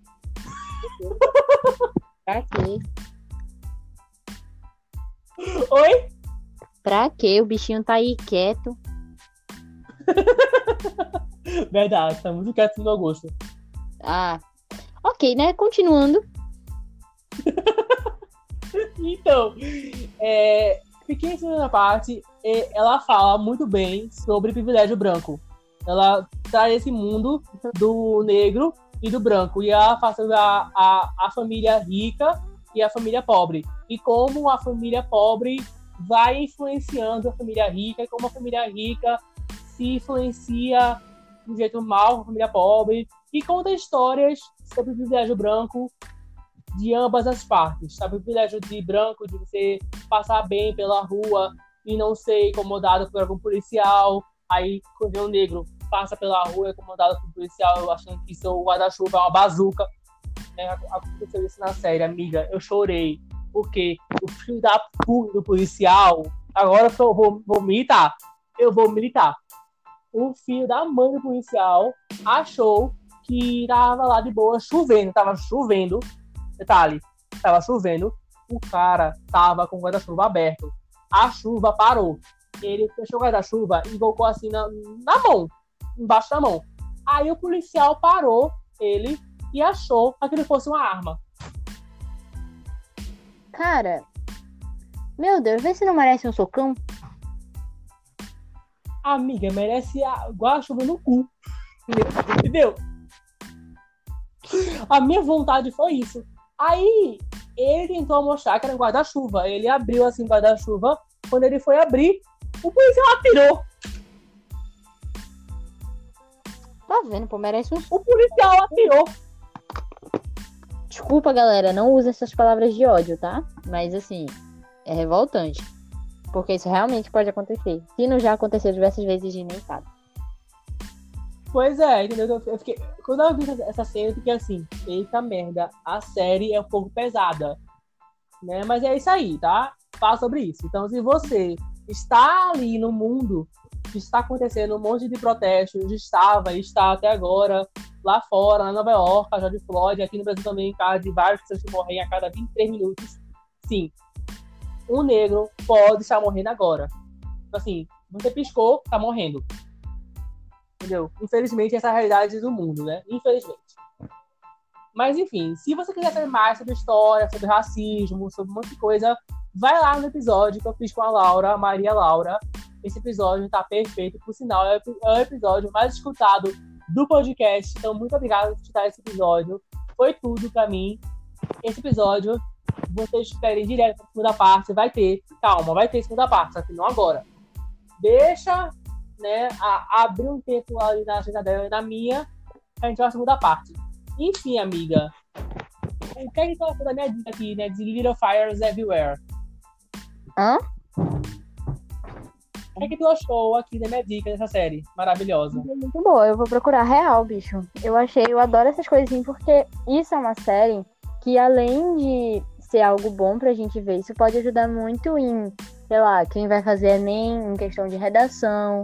Pra quê? Oi? Pra quê? O bichinho tá aí quieto. Verdade, tá muito quieto no meu gosto. Ah. Ok, né? Continuando. Então, é, Pequena Segunda Parte, é, ela fala muito bem sobre privilégio branco. Ela traz esse mundo do negro e do branco. E ela faz a, a, a família rica e a família pobre. E como a família pobre vai influenciando a família rica, e como a família rica se influencia de um jeito mal com a família pobre. E conta histórias sobre o privilégio branco de ambas as partes, sabe? O privilégio de branco, de você passar bem pela rua e não ser incomodado por algum policial. Aí, quando o negro passa pela rua incomodado por um policial, achando que seu guarda-chuva é uma bazuca. É, aconteceu isso na série, amiga. Eu chorei. Porque o filho da puta do policial. Agora eu vou, vou militar. Eu vou militar. O filho da mãe do policial achou que tava lá de boa, chovendo. Tava chovendo. Detalhe, tava chovendo. O cara tava com o guarda-chuva aberto. A chuva parou. Ele fechou o guarda-chuva e colocou assim na, na mão, embaixo da mão. Aí o policial parou ele e achou que ele fosse uma arma. Cara, meu Deus, vê se não merece um socão. Amiga, merece a guarda-chuva no cu. Entendeu? A minha vontade foi isso. Aí ele tentou mostrar que era um guarda-chuva. Ele abriu assim o guarda-chuva. Quando ele foi abrir, o policial atirou. Tá vendo, pô, merece um. O policial atirou. Desculpa, galera, não use essas palavras de ódio, tá? Mas assim, é revoltante. Porque isso realmente pode acontecer. Se não já aconteceu diversas vezes, gente nem sabe. Pois é, entendeu? Eu fiquei... Quando eu vi essa cena, eu fiquei assim, eita merda, a série é um pouco pesada. Né? Mas é isso aí, tá? Fala sobre isso. Então, se você está ali no mundo que está acontecendo um monte de protestos, estava e está até agora lá fora, na Nova York, a George Floyd, aqui no Brasil também, caso de várias pessoas que morrem a cada 23 minutos. Sim, um negro pode estar morrendo agora. Então, assim, você piscou, tá morrendo. Entendeu? Infelizmente, essa é a realidade do mundo, né? Infelizmente. Mas, enfim, se você quiser saber mais sobre história, sobre racismo, sobre um monte de coisa, vai lá no episódio que eu fiz com a Laura, a Maria Laura. Esse episódio tá perfeito. Por sinal, é o episódio mais escutado do podcast. Então, muito obrigado por escutar esse episódio. Foi tudo para mim. Esse episódio, vocês esperem direto pra segunda parte. Vai ter, calma, vai ter segunda parte, só que não agora. Deixa, né, a, abrir um tempo ali na agenda dela e na minha, a gente vai a segunda parte. Enfim, amiga, o que é que tu achou da minha dica aqui, né, de Little Fires Everywhere? Hã? O que, é que tu achou aqui da minha dica dessa série maravilhosa? Muito boa, eu vou procurar real, bicho. Eu achei, eu adoro essas coisinhas porque isso é uma série que além de ser algo bom pra gente ver, isso pode ajudar muito em, sei lá, quem vai fazer Enem, em questão de redação.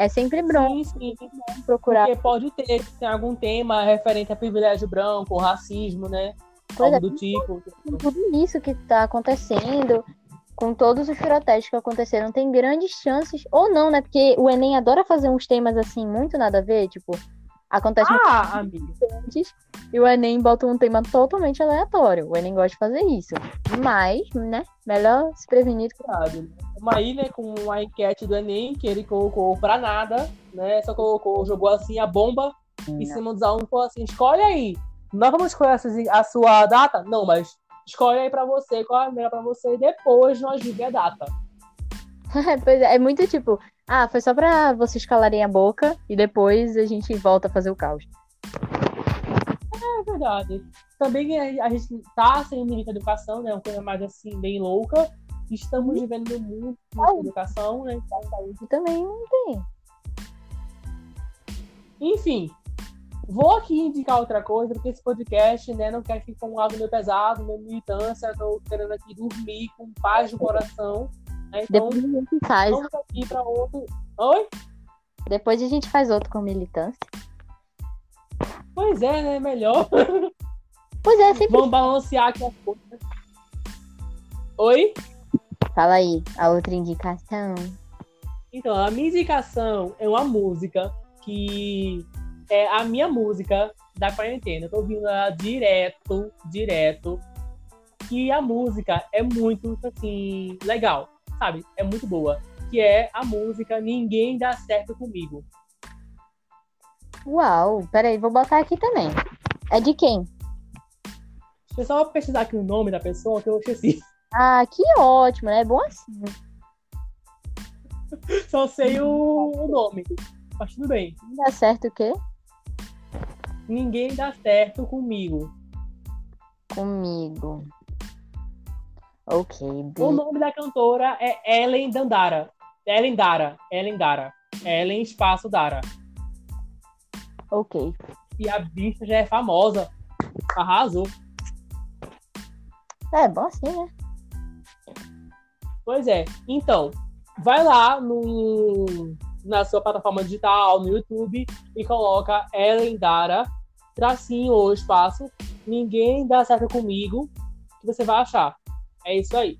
É sempre bom Sim, sim. procurar. Porque pode ter tem algum tema referente a privilégio branco, racismo, né? Pois Algo é, do tipo. tudo isso que tá acontecendo, com todos os protestos que aconteceram, tem grandes chances, ou não, né? Porque o Enem adora fazer uns temas assim, muito nada a ver, tipo, acontece Ah, amiga. antes e o Enem bota um tema totalmente aleatório. O Enem gosta de fazer isso. Mas, né? Melhor se prevenir do que Sabe? Uma né, com uma enquete do Enem que ele colocou pra nada, né? Só colocou, jogou assim a bomba em cima dos alunos e falou assim: escolhe aí. Nós vamos escolher a sua data? Não, mas escolhe aí pra você qual é a melhor pra você e depois nós vimos a data. pois é, é muito tipo, ah, foi só pra vocês calarem a boca e depois a gente volta a fazer o caos. É verdade. Também a, a gente tá sem muita educação, né? Uma coisa mais assim, bem louca. Estamos vivendo num mundo de educação, né? Então, E também não tem. Enfim, vou aqui indicar outra coisa, porque esse podcast, né, não quer que um lado meio pesado, meio militância, tô querendo aqui dormir com paz no coração. Né? Então, Depois a gente faz. vamos aqui para outro. Oi? Depois a gente faz outro com militância. Pois é, né? Melhor. Pois é, sempre vamos balancear aqui as coisas. Oi? Fala aí, a outra indicação. Então, a minha indicação é uma música que é a minha música da quarentena. Eu tô ouvindo ela direto, direto. E a música é muito, assim, legal, sabe? É muito boa. Que é a música Ninguém Dá Certo Comigo. Uau, peraí, vou botar aqui também. É de quem? Deixa eu só pesquisar aqui o nome da pessoa que eu esqueci. Ah, que ótimo, né? É bom assim. Só sei o, o nome. Mas tudo bem. Dá certo o quê? Ninguém dá certo comigo. Comigo. Ok, O nome da cantora é Ellen Dandara. Ellen Dara. Ellen Dara. Ellen Espaço Dara. Ok. E a bicha já é famosa. Arrasou. É bom assim, né? Pois é. Então, vai lá no, na sua plataforma digital, no YouTube, e coloca Ellen Dara, tracinho ou espaço, ninguém dá certo comigo, que você vai achar. É isso aí.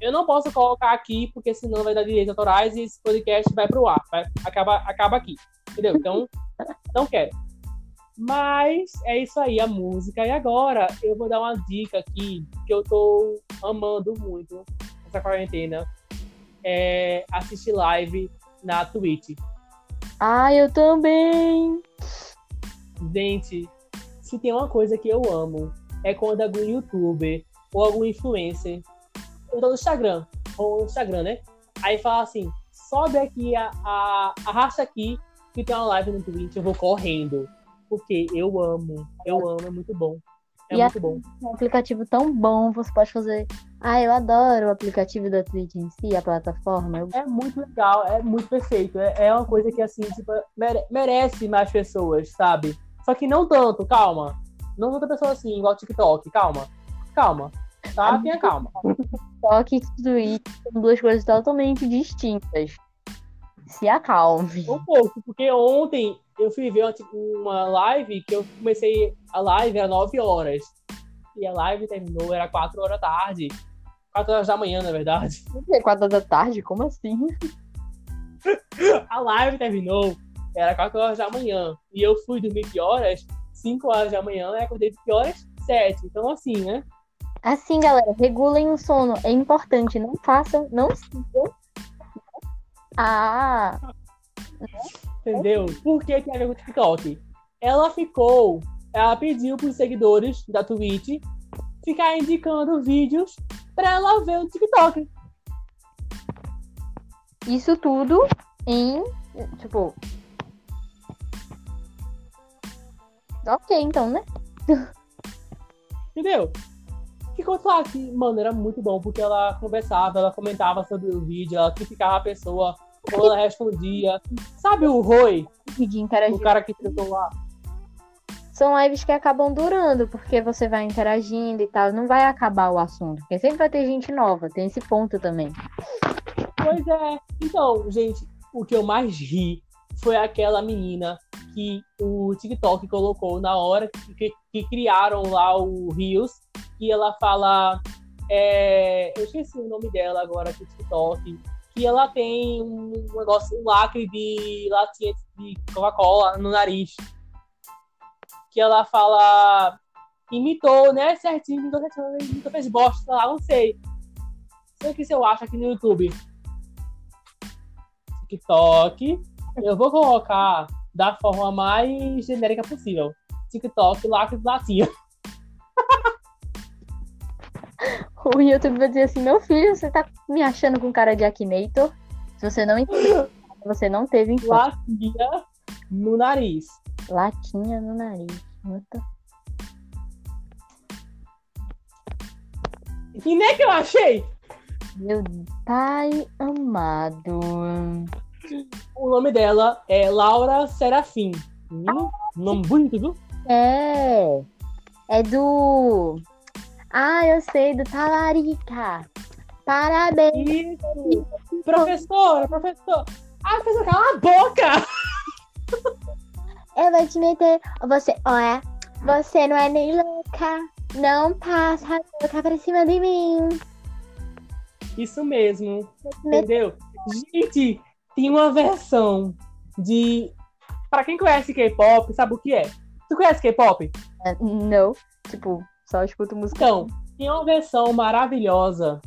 Eu não posso colocar aqui, porque senão vai dar direitos autorais e esse podcast vai pro ar. Vai, acaba, acaba aqui. Entendeu? Então, não quero. Mas é isso aí, a música. E agora eu vou dar uma dica aqui que eu tô amando muito essa quarentena. É assistir live na Twitch. Ah, eu também. Gente, se tem uma coisa que eu amo, é quando algum youtuber ou algum influencer, tô no Instagram, ou no Instagram, né? Aí fala assim, sobe aqui, a, a, arrasta aqui, que tem uma live no Twitch, eu vou correndo. Porque eu amo, eu amo, é muito bom. É E muito bom. É um aplicativo tão bom, você pode fazer. Ah, eu adoro o aplicativo da Twitch em si, a plataforma. É muito legal, é muito perfeito. É, é uma coisa que, assim, tipo, mere- merece mais pessoas, sabe? Só que não tanto, calma. Não tanta pessoa assim, igual TikTok, calma. Calma. Tá? Tenha calma. Só que Twitch são duas coisas totalmente distintas. Se acalme. Um pouco, porque ontem eu fui ver uma, uma live que eu comecei a live às 9 horas. E a live terminou, era 4 horas da tarde. 4 horas da manhã, na verdade. Quatro da tarde? Como assim? A live terminou, era 4 horas da manhã. E eu fui dormir que horas? 5 horas da manhã, e acordei que horas? 7. Então, assim, né? Assim, galera, regulem o sono. É importante. Não façam, não sigam. Ah, Entendeu? Por que a ver com o TikTok? Ela ficou, ela pediu pros seguidores da Twitch ficar indicando vídeos pra ela ver o TikTok. isso tudo em. Tipo. Ok, então, né? Entendeu? Ficou lá que, mano, era muito bom, porque ela conversava, ela comentava sobre o vídeo, ela criticava a pessoa, ou ela respondia. Sabe o Roy, o cara que tentou lá? São lives que acabam durando, porque você vai interagindo e tal. Não vai acabar o assunto. Porque sempre vai ter gente nova. Tem esse ponto também. Pois é. Então, gente, o que eu mais ri foi aquela menina que o TikTok colocou na hora que, que criaram lá o Rios, e ela fala. é, eu esqueci o nome dela agora do TikTok. Que ela tem um negócio, um lacre de latinha de Coca-Cola no nariz. Que ela fala. Imitou, né? Certinho, imitou certinho, imitou, fez bosta, sei lá, não sei. Sei o que eu acho aqui no YouTube. TikTok. Eu vou colocar da forma mais genérica possível. TikTok, lacre de latinha. O YouTube vai dizer assim: Meu filho, você tá me achando com cara de Akinator? Se você não entendeu, você não teve infância. Latinha no nariz. Latinha no nariz. What? E nem que eu achei. Meu pai amado. O nome dela é Laura Serafim. Hum, nome bonito, viu? É. É do. Ah, eu sei, do Talarica. Parabéns. Isso. Professora, professor. Ah, professor, cala a boca! Eu vou te meter. Você, olha, você não é nem louca. Não passa a boca pra cima de mim. Isso mesmo. Entendeu? Gente, tem uma versão de. Pra quem conhece K-pop, sabe o que é? Tu conhece K-pop? Não. Tipo, só escuto música. Então, tem uma versão maravilhosa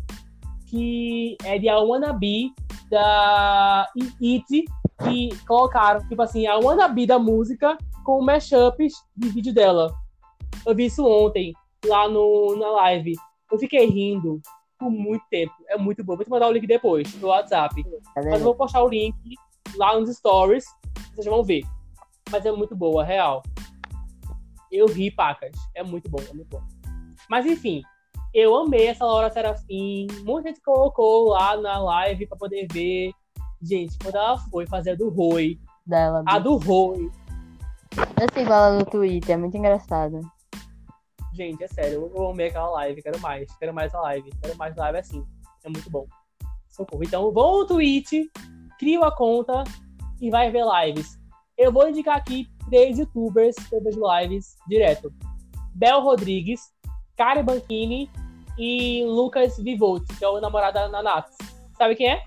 que é de A Wannabe da It, que colocaram, tipo assim, a Wannabe da música com mashups de vídeo dela. Eu vi isso ontem. lá no, na live. Eu fiquei rindo por muito tempo. É muito bom. Vou te mandar o link depois no WhatsApp. Tá Mas eu vou postar o link lá nos stories. Vocês vão ver. Mas é muito boa, real. Eu ri, pacas. É muito bom, é muito bom. Mas enfim, eu amei essa Laura Serafim. Muita gente colocou lá na live pra poder ver. Gente, quando ela foi fazer a do Rui, Dela. a do Rui, Eu sigo ela no Twitter, é muito engraçado. gente, é sério, eu, eu amei aquela live, quero mais, quero mais a live, quero mais live assim. É muito bom. Socorro. Então, vão no Twitch, cria uma conta e vai ver lives. Eu vou indicar aqui três youtubers que eu vejo lives direto. Bel Rodrigues, Kari Banchini e Lucas Vivolt, que é o namorado da Nanatos. Sabe quem é?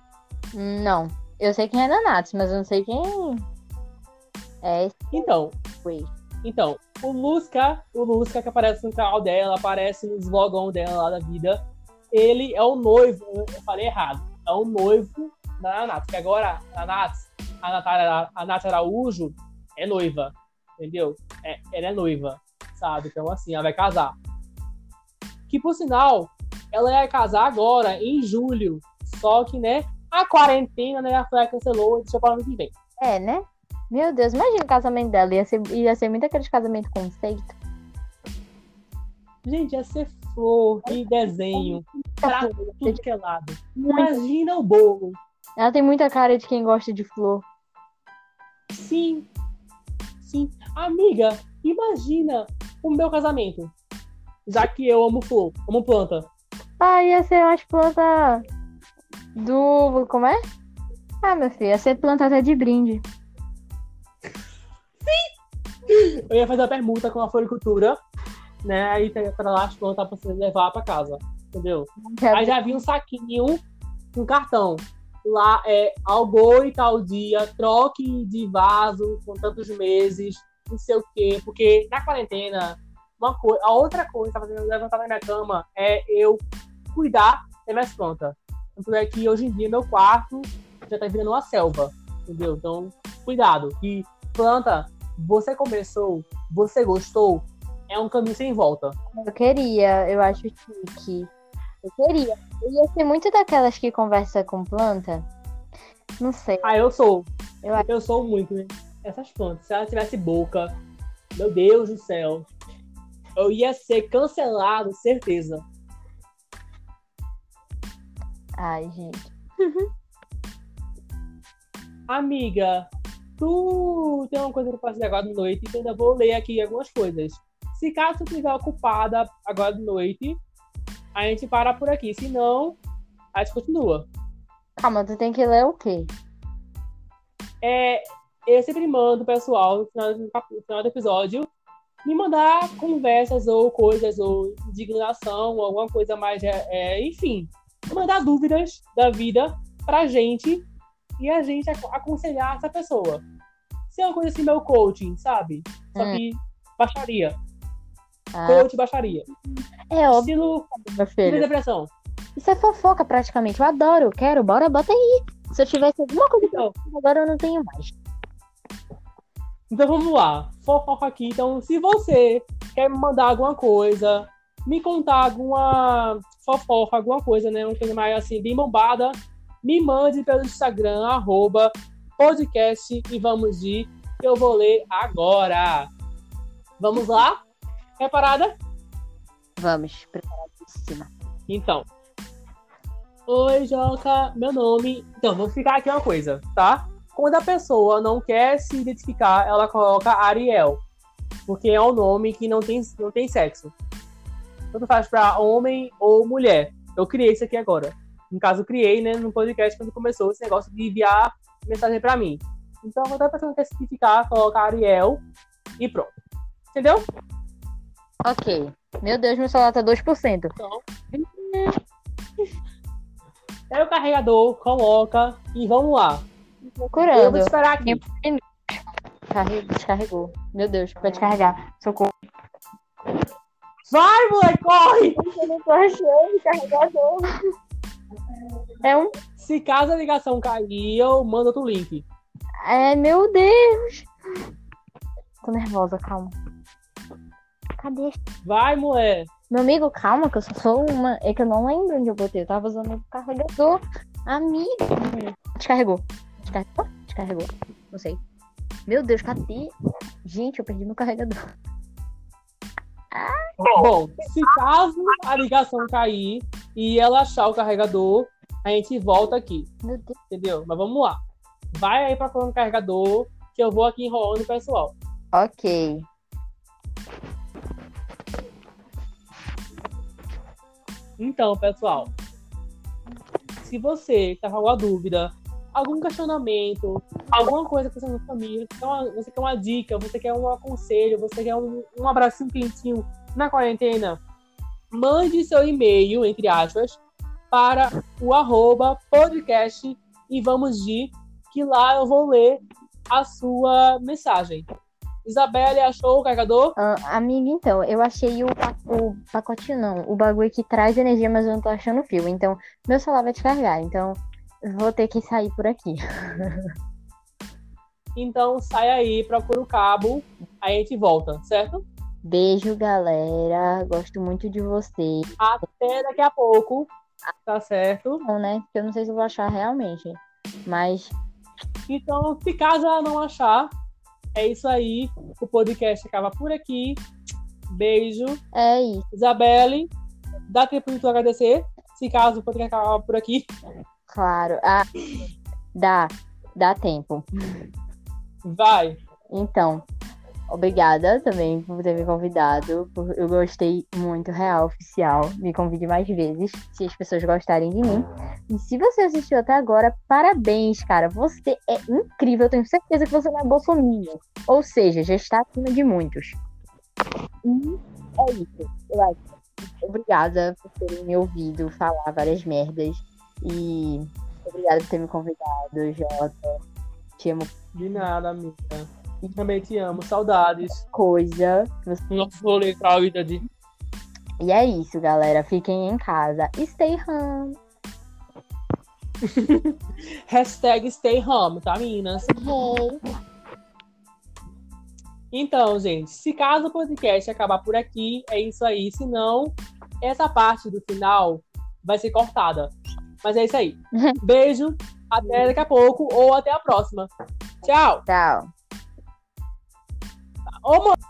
Não. Eu sei quem é Nanatos, mas eu não sei quem é esse Então, foi. Então, o Lusca, o Lusca que aparece no canal dela, aparece nos vlogão dela lá da vida, ele é o noivo, eu falei errado, é o noivo da Nath, que agora a Nath, a Natália, a Nath Araújo é noiva, entendeu? É, ela é noiva, sabe? Então, assim, ela vai casar. Que, por sinal, ela ia casar agora, em julho, só que, né, a quarentena, né, a Fleia cancelou e deixou para ano que vem. É, né? Meu Deus, imagina o casamento dela. Ia ser, ia ser muito aquele casamento conceito. Gente, ia ser flor e desenho. Pra tudo que é lado. Imagina o bolo. Ela tem muita cara de quem gosta de flor. Sim. Sim. Amiga, imagina o meu casamento. Já que eu amo flor, amo planta. Ah, ia ser umas plantas do. Como é? Ah, meu filho, ia ser planta até de brinde. Eu ia fazer a permuta com a floricultura, né? Aí tem pra lá as plantas pra você levar pra casa. Entendeu? Aí já vi um saquinho, um cartão. Lá é ao boi tal dia, troque de vaso com tantos meses, não sei o quê. Porque na quarentena, uma coisa, a outra coisa que tá fazendo levantar da minha cama é eu cuidar das minhas plantas. Tanto é que hoje em dia meu quarto já tá virando uma selva, entendeu? Então, cuidado. Que planta, você começou, você gostou, é um caminho sem volta. Eu queria, eu acho chique. Eu queria. Eu ia ser muito daquelas que conversa com planta. Não sei. Ah, eu sou. Eu Eu sou muito, né? Essas plantas. Se ela tivesse boca, meu Deus do céu. Eu ia ser cancelado, certeza. Ai, gente. Amiga, tu tem uma coisa pra fazer agora de noite, então ainda vou ler aqui algumas coisas. Se caso tu estiver ocupada agora de noite, a gente para por aqui. Se não, a gente continua. Calma, tu tem que ler o quê? É, eu sempre mando o pessoal no final, no final do episódio me mandar conversas ou coisas ou indignação ou alguma coisa mais, é, é, enfim, mandar dúvidas da vida pra gente e a gente ac- aconselhar essa pessoa. Se é uma coisa assim, meu coaching, sabe? Só Hum. que baixaria. Ah, Coach baixaria. é óbvio, Estilo meu de depressão. Isso é fofoca praticamente. Eu adoro, eu quero. Bora, bota aí. Se eu tivesse alguma coisa Então, agora eu não tenho mais. Então vamos lá, fofoca aqui. Então, se você quer me mandar alguma coisa, me contar alguma fofoca, alguma coisa, né? Uma coisa mais assim, bem bombada, me mande pelo Instagram, arroba podcast e vamos de que eu vou ler agora. Vamos lá? Preparada? Vamos, preparadíssima. Então. Oi, Joca, meu nome. Então, vou ficar aqui uma coisa, tá? Quando a pessoa não quer se identificar, ela coloca Ariel. Porque é um nome que não tem, não tem sexo. Tanto faz pra homem ou mulher. Eu criei isso aqui agora. No caso, eu criei, né, no podcast quando começou esse negócio de enviar mensagem pra mim. Então, quando a pessoa quer se identificar, coloca Ariel e pronto. Entendeu? Ok. Meu Deus, meu celular tá 2%. Então. Pega o carregador, coloca e vamos lá. Eu vou Procurando. esperar aqui. Carregou, descarregou. Meu Deus, vai descarregar. Socorro. Vai, moleque, corre! Eu não tô achando carregador. É um. Se caso a ligação cair, eu mando outro link. É, meu Deus. Tô nervosa, calma. cadê? Vai, mulher. Meu amigo, calma, que eu só sou uma. É que eu não lembro onde eu botei. Eu tava usando o carregador. Amigo. Descarregou. Descarregou? Descarregou. Não sei. Meu Deus, cadê? Gente, eu perdi meu carregador. Bom, se caso a ligação cair e ela achar o carregador, a gente volta aqui. Entendeu? Mas vamos lá. Vai aí procurando o carregador, que eu vou aqui enrolando o pessoal. Ok. Então, pessoal, se você está com alguma dúvida, algum questionamento, alguma coisa que você na família, você quer, uma, você quer uma dica, você quer um aconselho, você quer um, um abracinho quentinho na quarentena, mande seu e-mail, entre aspas, para o arroba podcast e vamos de que lá eu vou ler a sua mensagem. Isabelle, achou o carregador? Amiga, então, eu achei o, o pacotinho, não. O bagulho que traz energia, mas eu não tô achando o fio. Então, meu celular vai descarregar. Então, vou ter que sair por aqui. Então sai aí, procura o cabo, aí a gente volta, certo? Beijo, galera. Gosto muito de vocês. Até daqui a pouco, tá certo? Não, né? Porque eu não sei se eu vou achar realmente. Mas, Então, se caso ela não achar, é isso aí. O podcast acaba por aqui. Beijo. é isso. Isabelle, dá tempo de tu agradecer. Se caso o podcast acabar por aqui. Claro. Ah, dá. Dá tempo. Vai. Então, obrigada também por ter me convidado. Eu gostei muito, real, oficial. Me convide mais vezes, se as pessoas gostarem de mim. E se você assistiu até agora, parabéns, cara. Você é incrível. Eu tenho certeza que você não é bolsominion. Ou seja, já está acima de muitos. E é isso. Eu acho. Obrigada por terem me ouvido falar várias merdas. E obrigada por ter me convidado, Jota. Te amo De nada, amiga. Também te amo. Saudades. coisa. Nosso rolê pra vida de. E é isso, galera. Fiquem em casa. Stay home. Hashtag stay home, tá, meninas? Hey. Então, gente, se caso o podcast acabar por aqui, é isso aí. Se não, essa parte do final vai ser cortada. Mas é isso aí. Beijo, até daqui a pouco ou até a próxima. Tchau. Tchau. Ô, mano.